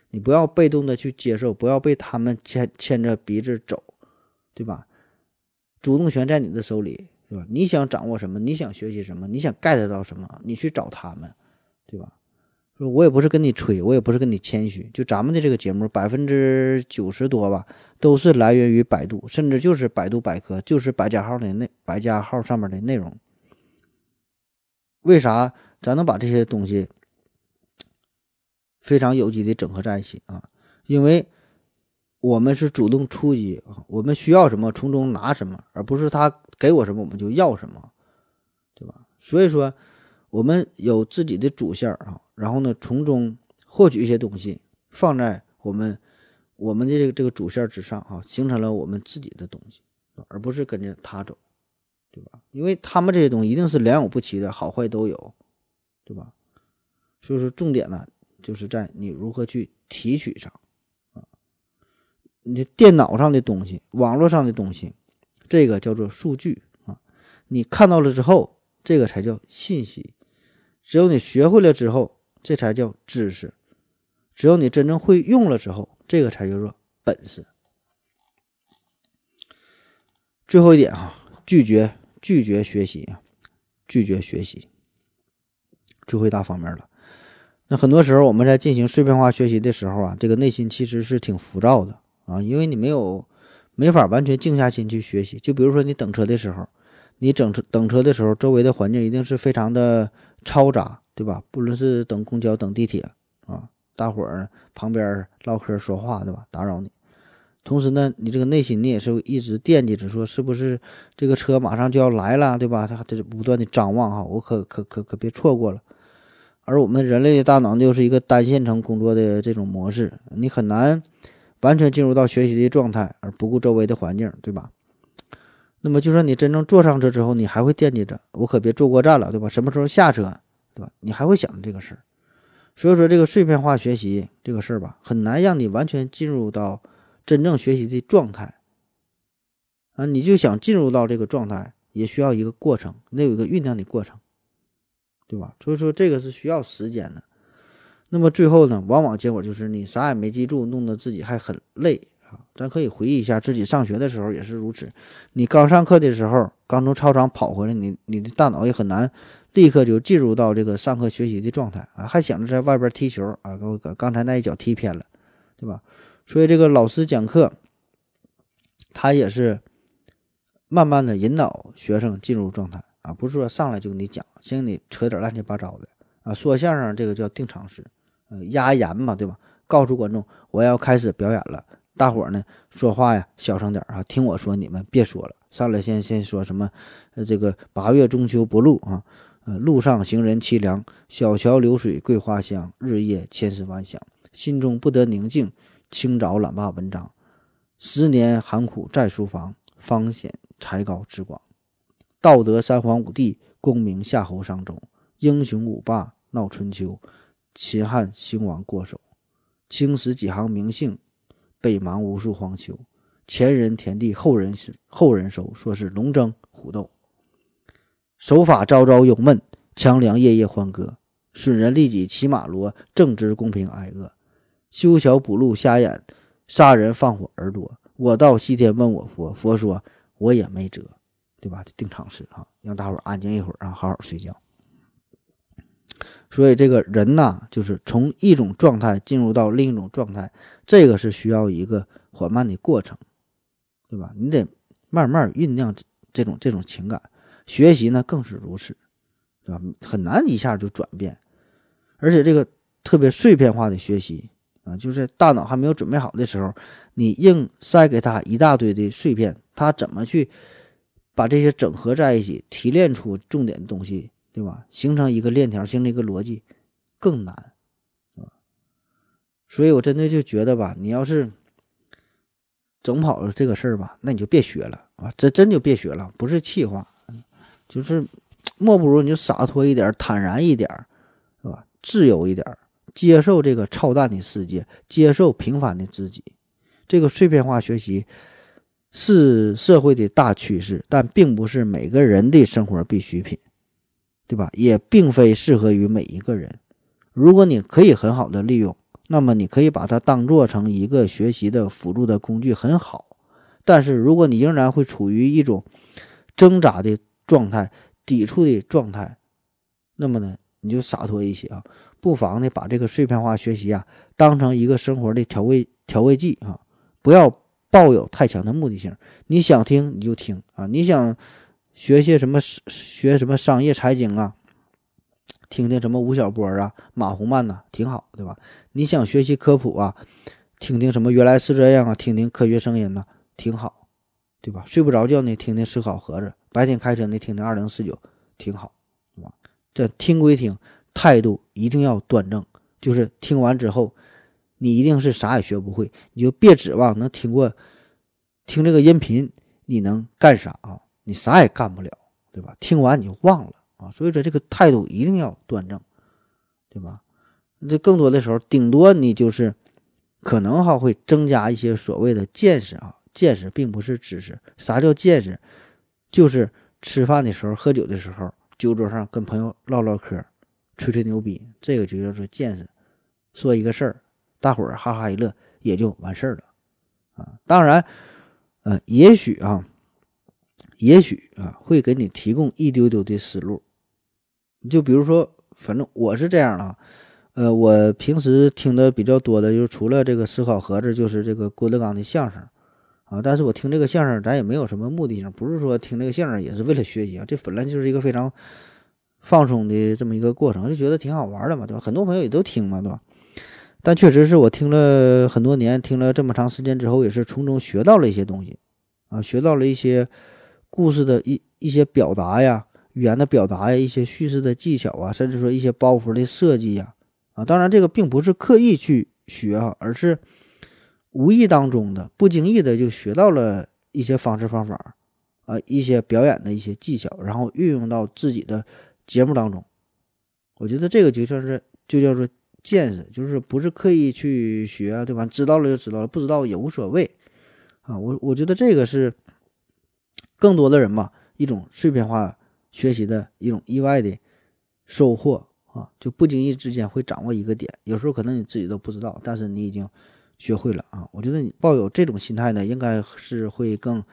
你不要被动的去接受，不要被他们牵牵着鼻子走，对吧？主动权在你的手里，你想掌握什么？你想学习什么？你想 get 到什么？你去找他们，对吧？说我也不是跟你吹，我也不是跟你谦虚。就咱们的这个节目，百分之九十多吧，都是来源于百度，甚至就是百度百科，就是百家号的内百家号上面的内容。为啥咱能把这些东西非常有机的整合在一起啊？因为。我们是主动出击啊，我们需要什么从中拿什么，而不是他给我什么我们就要什么，对吧？所以说，我们有自己的主线啊，然后呢，从中获取一些东西，放在我们我们的这个这个主线之上啊，形成了我们自己的东西，而不是跟着他走，对吧？因为他们这些东西一定是良莠不齐的，好坏都有，对吧？所以说，重点呢，就是在你如何去提取上。你电脑上的东西，网络上的东西，这个叫做数据啊。你看到了之后，这个才叫信息。只有你学会了之后，这才叫知识。只有你真正会用了之后，这个才叫做本事。最后一点啊，拒绝拒绝学习啊，拒绝学习，最后一大方面了。那很多时候我们在进行碎片化学习的时候啊，这个内心其实是挺浮躁的。啊，因为你没有没法完全静下心去学习。就比如说你等车的时候，你整车等车的时候，周围的环境一定是非常的嘈杂，对吧？不论是等公交、等地铁啊，大伙儿旁边唠嗑说话，对吧？打扰你。同时呢，你这个内心你也是一直惦记着，说是不是这个车马上就要来了，对吧？他这是不断的张望哈，我可可可可别错过了。而我们人类的大脑又是一个单线程工作的这种模式，你很难。完全进入到学习的状态，而不顾周围的环境，对吧？那么，就算你真正坐上车之后，你还会惦记着，我可别坐过站了，对吧？什么时候下车，对吧？你还会想这个事儿。所以说，这个碎片化学习这个事儿吧，很难让你完全进入到真正学习的状态啊！你就想进入到这个状态，也需要一个过程，得有一个酝酿的过程，对吧？所以说，这个是需要时间的。那么最后呢，往往结果就是你啥也没记住，弄得自己还很累啊。咱可以回忆一下自己上学的时候也是如此。你刚上课的时候，刚从操场跑回来，你你的大脑也很难立刻就进入到这个上课学习的状态啊，还想着在外边踢球啊，给我刚才那一脚踢偏了，对吧？所以这个老师讲课，他也是慢慢的引导学生进入状态啊，不是说上来就给你讲，先给你扯点乱七八糟的啊。说相声这个叫定场诗。压言嘛，对吧？告诉观众，我要开始表演了。大伙儿呢，说话呀，小声点啊，听我说，你们别说了。上来先先说什么？呃，这个八月中秋不露啊，呃，路上行人凄凉，小桥流水桂花香，日夜千思万想，心中不得宁静。清早懒罢文章，十年寒苦在书房，方显才高志广。道德三皇五帝，功名夏侯商周，英雄五霸闹春秋，秦汉兴亡过手，青史几行名姓，北邙无数荒丘。前人田地，后人后人收，说是龙争虎斗。守法朝朝有闷，强梁夜夜欢歌。损人利己骑马骡，正直公平挨饿。修桥补路瞎眼，杀人放火耳朵。我到西天问我佛，佛说我也没辙，对吧？定场诗啊，让大伙安静一会儿啊，好好睡觉。所以这个人呐，就是从一种状态进入到另一种状态，这个是需要一个缓慢的过程，对吧？你得慢慢酝酿这种这种情感。学习呢更是如此，对吧？很难一下就转变，而且这个特别碎片化的学习。啊，就是大脑还没有准备好的时候，你硬塞给他一大堆的碎片，他怎么去把这些整合在一起，提炼出重点的东西，对吧？形成一个链条，形成一个逻辑，更难，啊。所以我真的就觉得吧，你要是整跑了这个事儿吧，那你就别学了啊，真真就别学了，不是气话，就是莫不如你就洒脱一点，坦然一点，是吧？自由一点。接受这个超淡的世界，接受平凡的自己。这个碎片化学习是社会的大趋势，但并不是每个人的生活必需品，对吧？也并非适合于每一个人。如果你可以很好的利用，那么你可以把它当做成一个学习的辅助的工具，很好。但是如果你仍然会处于一种挣扎的状态、抵触的状态，那么呢，你就洒脱一些啊。不妨呢，把这个碎片化学习啊，当成一个生活的调味调味剂啊，不要抱有太强的目的性。你想听你就听啊，你想学些什么学什么商业财经啊，听听什么吴晓波啊、马洪曼呐，挺好，对吧？你想学习科普啊，听听什么原来是这样啊，听听科学声音呐，挺好，对吧？睡不着觉呢，听听思考盒子；白天开车呢，听听二零四九，挺好，对吧？这听归听。态度一定要端正，就是听完之后，你一定是啥也学不会，你就别指望能听过听这个音频，你能干啥啊？你啥也干不了，对吧？听完你就忘了啊！所以说这个态度一定要端正，对吧？这更多的时候，顶多你就是可能哈会增加一些所谓的见识啊，见识并不是知识。啥叫见识？就是吃饭的时候、喝酒的时候，酒桌上跟朋友唠唠嗑。吹吹牛逼，这个就叫做见识。说一个事儿，大伙儿哈哈一乐，也就完事儿了啊。当然，呃，也许啊，也许啊，会给你提供一丢丢的思路。就比如说，反正我是这样啊。呃，我平时听的比较多的，就是除了这个思考盒子，就是这个郭德纲的相声啊。但是我听这个相声，咱也没有什么目的性，不是说听这个相声也是为了学习啊。这本来就是一个非常。放松的这么一个过程，就觉得挺好玩的嘛，对吧？很多朋友也都听嘛，对吧？但确实是我听了很多年，听了这么长时间之后，也是从中学到了一些东西啊，学到了一些故事的一一些表达呀，语言的表达呀，一些叙事的技巧啊，甚至说一些包袱的设计呀，啊，当然这个并不是刻意去学啊，而是无意当中的、不经意的就学到了一些方式方法啊，一些表演的一些技巧，然后运用到自己的。节目当中，我觉得这个就算是就叫做见识，就是不是刻意去学，对吧？知道了就知道了，不知道也无所谓啊。我我觉得这个是更多的人嘛，一种碎片化学习的一种意外的收获啊，就不经意之间会掌握一个点，有时候可能你自己都不知道，但是你已经学会了啊。我觉得你抱有这种心态呢，应该是会更。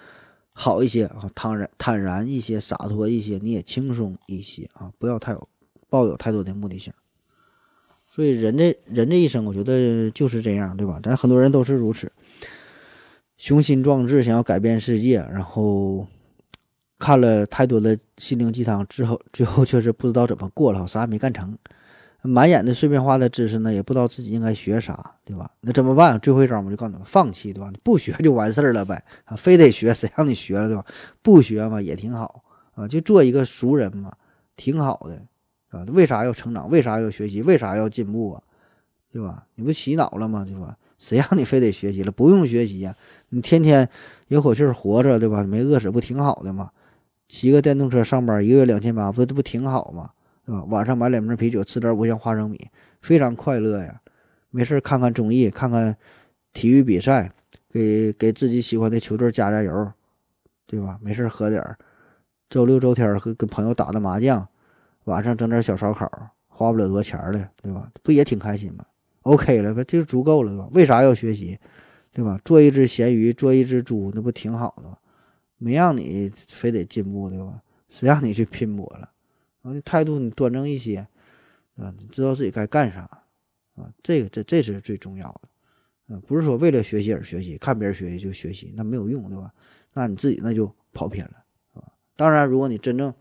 好一些啊，坦然坦然一些，洒脱一些，你也轻松一些啊，不要太有抱有太多的目的性。所以人这人这一生，我觉得就是这样，对吧？咱很多人都是如此，雄心壮志，想要改变世界，然后看了太多的心灵鸡汤之后，[LAUGHS] 最后却是不知道怎么过了，啥也没干成。满眼的碎片化的知识呢，也不知道自己应该学啥，对吧？那怎么办？最后一招我就告诉你们，放弃，对吧？不学就完事儿了呗，啊，非得学，谁让你学了，对吧？不学嘛也挺好啊，就做一个俗人嘛，挺好的，啊，为啥要成长？为啥要学习？为啥要进步啊？对吧？你不洗脑了吗？对吧？谁让你非得学习了？不用学习呀，你天天有口气儿活着，对吧？没饿死不挺好的吗？骑个电动车上班，一个月两千八，不这不挺好吗？对吧？晚上买两瓶啤酒，吃点五香花生米，非常快乐呀。没事看看综艺，看看体育比赛，给给自己喜欢的球队加加油，对吧？没事喝点儿，周六周天和跟朋友打打麻将，晚上整点小烧烤，花不了多钱的，对吧？不也挺开心吗？OK 了，这就足够了，吧？为啥要学习，对吧？做一只咸鱼，做一只猪，那不挺好的吗？没让你非得进步，对吧？谁让你去拼搏了？啊，你态度你端正一些，啊，你知道自己该干啥。啊，这个这这是最重要的，啊，不是说为了学习而学习，看别人学习就学习，那没有用，对吧？那你自己那就跑偏了，啊。当然，如果你真正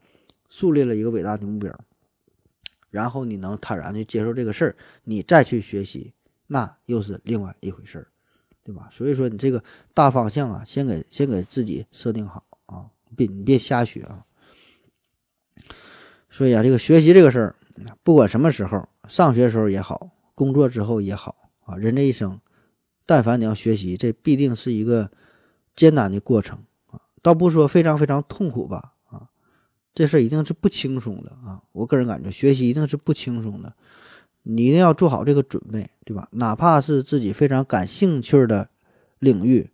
树立了一个伟大的目标，然后你能坦然的接受这个事儿，你再去学习，那又是另外一回事儿，对吧？所以说，你这个大方向啊，先给先给自己设定好啊，别你别瞎学啊。所以啊，这个学习这个事儿，不管什么时候，上学时候也好。工作之后也好啊，人这一生，但凡你要学习，这必定是一个艰难的过程啊，倒不说非常非常痛苦吧啊，这事儿一定是不轻松的啊。我个人感觉，学习一定是不轻松的，你一定要做好这个准备，对吧？哪怕是自己非常感兴趣的领域，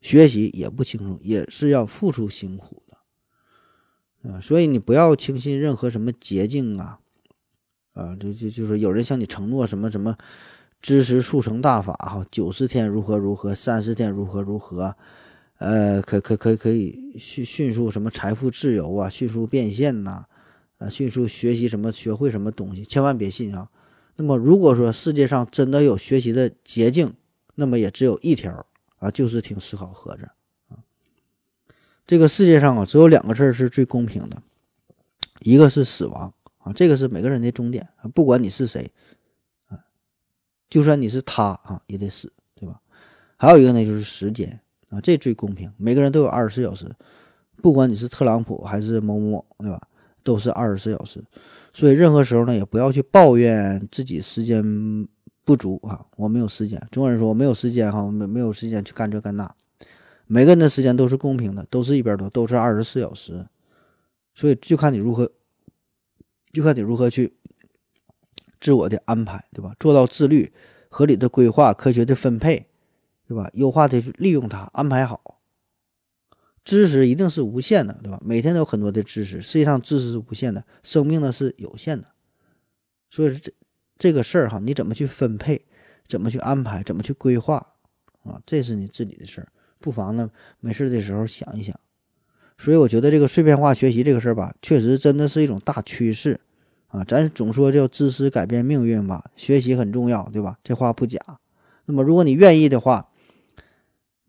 学习也不轻松，也是要付出辛苦的啊。所以你不要轻信任何什么捷径啊。啊，就就就是有人向你承诺什么什么，知识速成大法哈，九十天如何如何，三十天如何如何，呃，可可可可以迅迅速什么财富自由啊，迅速变现呐，啊，迅速学习什么学会什么东西，千万别信啊。那么如果说世界上真的有学习的捷径，那么也只有一条啊，就是听思考盒子啊。这个世界上啊，只有两个字是最公平的，一个是死亡。啊，这个是每个人的终点啊，不管你是谁，啊，就算你是他啊，也得死，对吧？还有一个呢，就是时间啊，这最公平，每个人都有二十四小时，不管你是特朗普还是某某某，对吧？都是二十四小时，所以任何时候呢，也不要去抱怨自己时间不足啊，我没有时间。中国人说我没有时间哈，没没有时间去干这干那，每个人的时间都是公平的，都是一边多，都是二十四小时，所以就看你如何。就看你如何去自我的安排，对吧？做到自律、合理的规划、科学的分配，对吧？优化的利用它，安排好。知识一定是无限的，对吧？每天都有很多的知识，实际上知识是无限的，生命呢是有限的。所以这这个事儿哈，你怎么去分配，怎么去安排，怎么去规划啊？这是你自己的事儿，不妨呢没事的时候想一想。所以我觉得这个碎片化学习这个事儿吧，确实真的是一种大趋势啊！咱总说叫知识改变命运吧，学习很重要，对吧？这话不假。那么如果你愿意的话，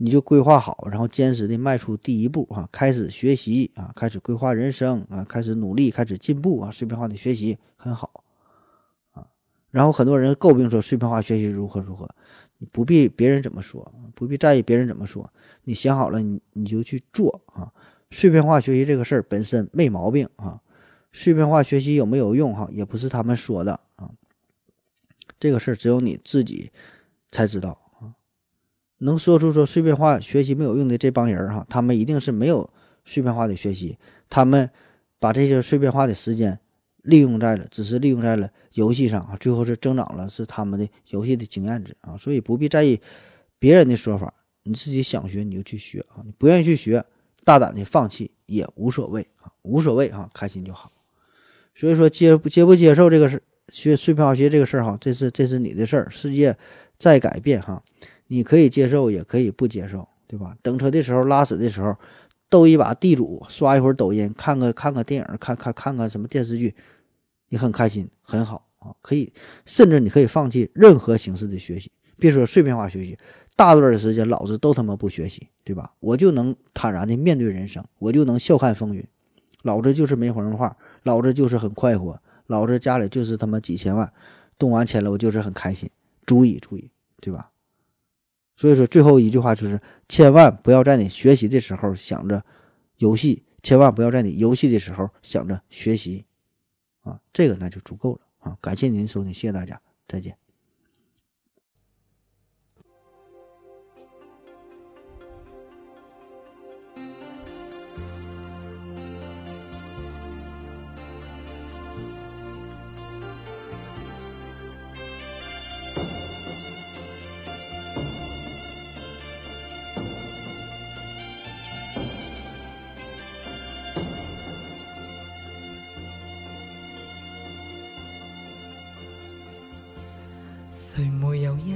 你就规划好，然后坚实的迈出第一步啊，开始学习啊，开始规划人生啊，开始努力，开始进步啊！碎片化的学习很好啊。然后很多人诟病说碎片化学习如何如何，你不必别人怎么说，不必在意别人怎么说，你想好了，你你就去做啊。碎片化学习这个事儿本身没毛病啊，碎片化学习有没有用哈，也不是他们说的啊，这个事儿只有你自己才知道。能说出说碎片化学习没有用的这帮人儿哈，他们一定是没有碎片化的学习，他们把这些碎片化的时间利用在了，只是利用在了游戏上啊，最后是增长了是他们的游戏的经验值啊，所以不必在意别人的说法，你自己想学你就去学啊，你不愿意去学。大胆的放弃也无所谓啊，无所谓啊，开心就好。所以说接不接不接受这个事，学碎片化学这个事儿哈，这是这是你的事儿。世界在改变哈，你可以接受，也可以不接受，对吧？等车的时候，拉屎的时候，斗一把地主，刷一会儿抖音，看个看个电影，看看看看什么电视剧，你很开心，很好啊。可以，甚至你可以放弃任何形式的学习，别说碎片化学习。大段的时间，老子都他妈不学习，对吧？我就能坦然的面对人生，我就能笑看风云，老子就是没文化，老子就是很快活，老子家里就是他妈几千万，动完钱了，我就是很开心，足以足以，对吧？所以说，最后一句话就是：千万不要在你学习的时候想着游戏，千万不要在你游戏的时候想着学习，啊，这个那就足够了啊！感谢您收听，谢谢大家，再见。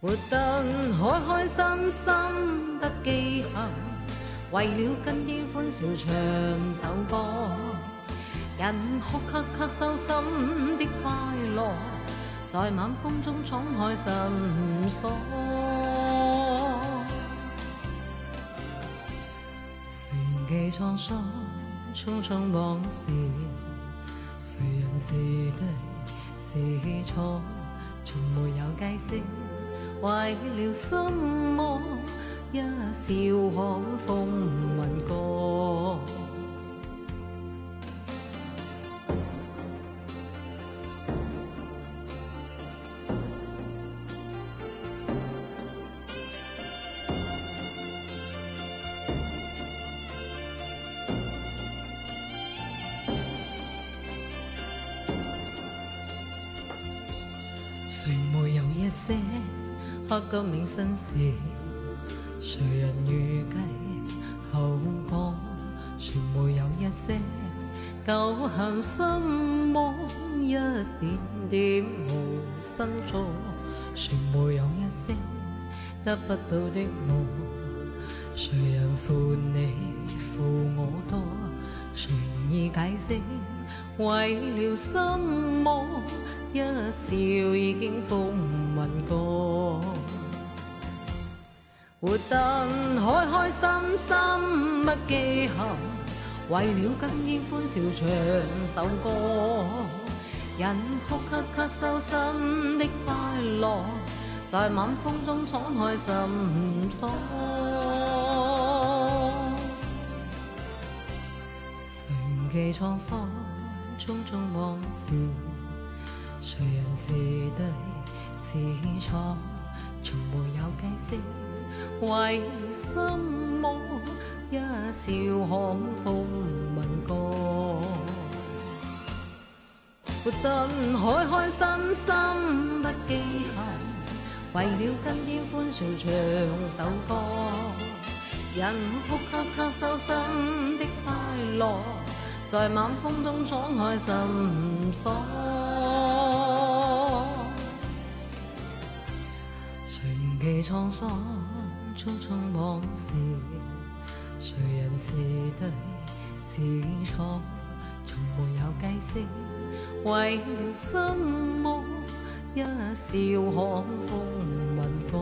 活得開開心心不記恨，為了跟天歡笑唱首歌，人哭咳咳收心的快樂，在晚風中敞開心鎖。誰記滄桑，匆匆往事。谁人是对是错，从没有解释，为了什么一笑看风云过。刻骨铭心事？谁人预计后果？谁没有一些旧恨心魔？一点点无新错。谁没有一些得不到的梦？谁人负你负我多？谁愿意解释？为了什么？一笑已经风云过，活得开开心心不记恨，为了跟天欢笑唱首歌，人哭咳咳收心的快乐，在晚风中敞开心鎖。常記滄桑，匆匆往事。谁人是对是错，从没有解释，为什么一笑看风云过？活得开开心心不记恨，为了今天欢笑唱首歌，人哭咳咳收心的快乐，在晚风中敞开心锁。常記滄桑，匆匆往事，谁人是对是错，从没有解释，为了什么一笑看风云过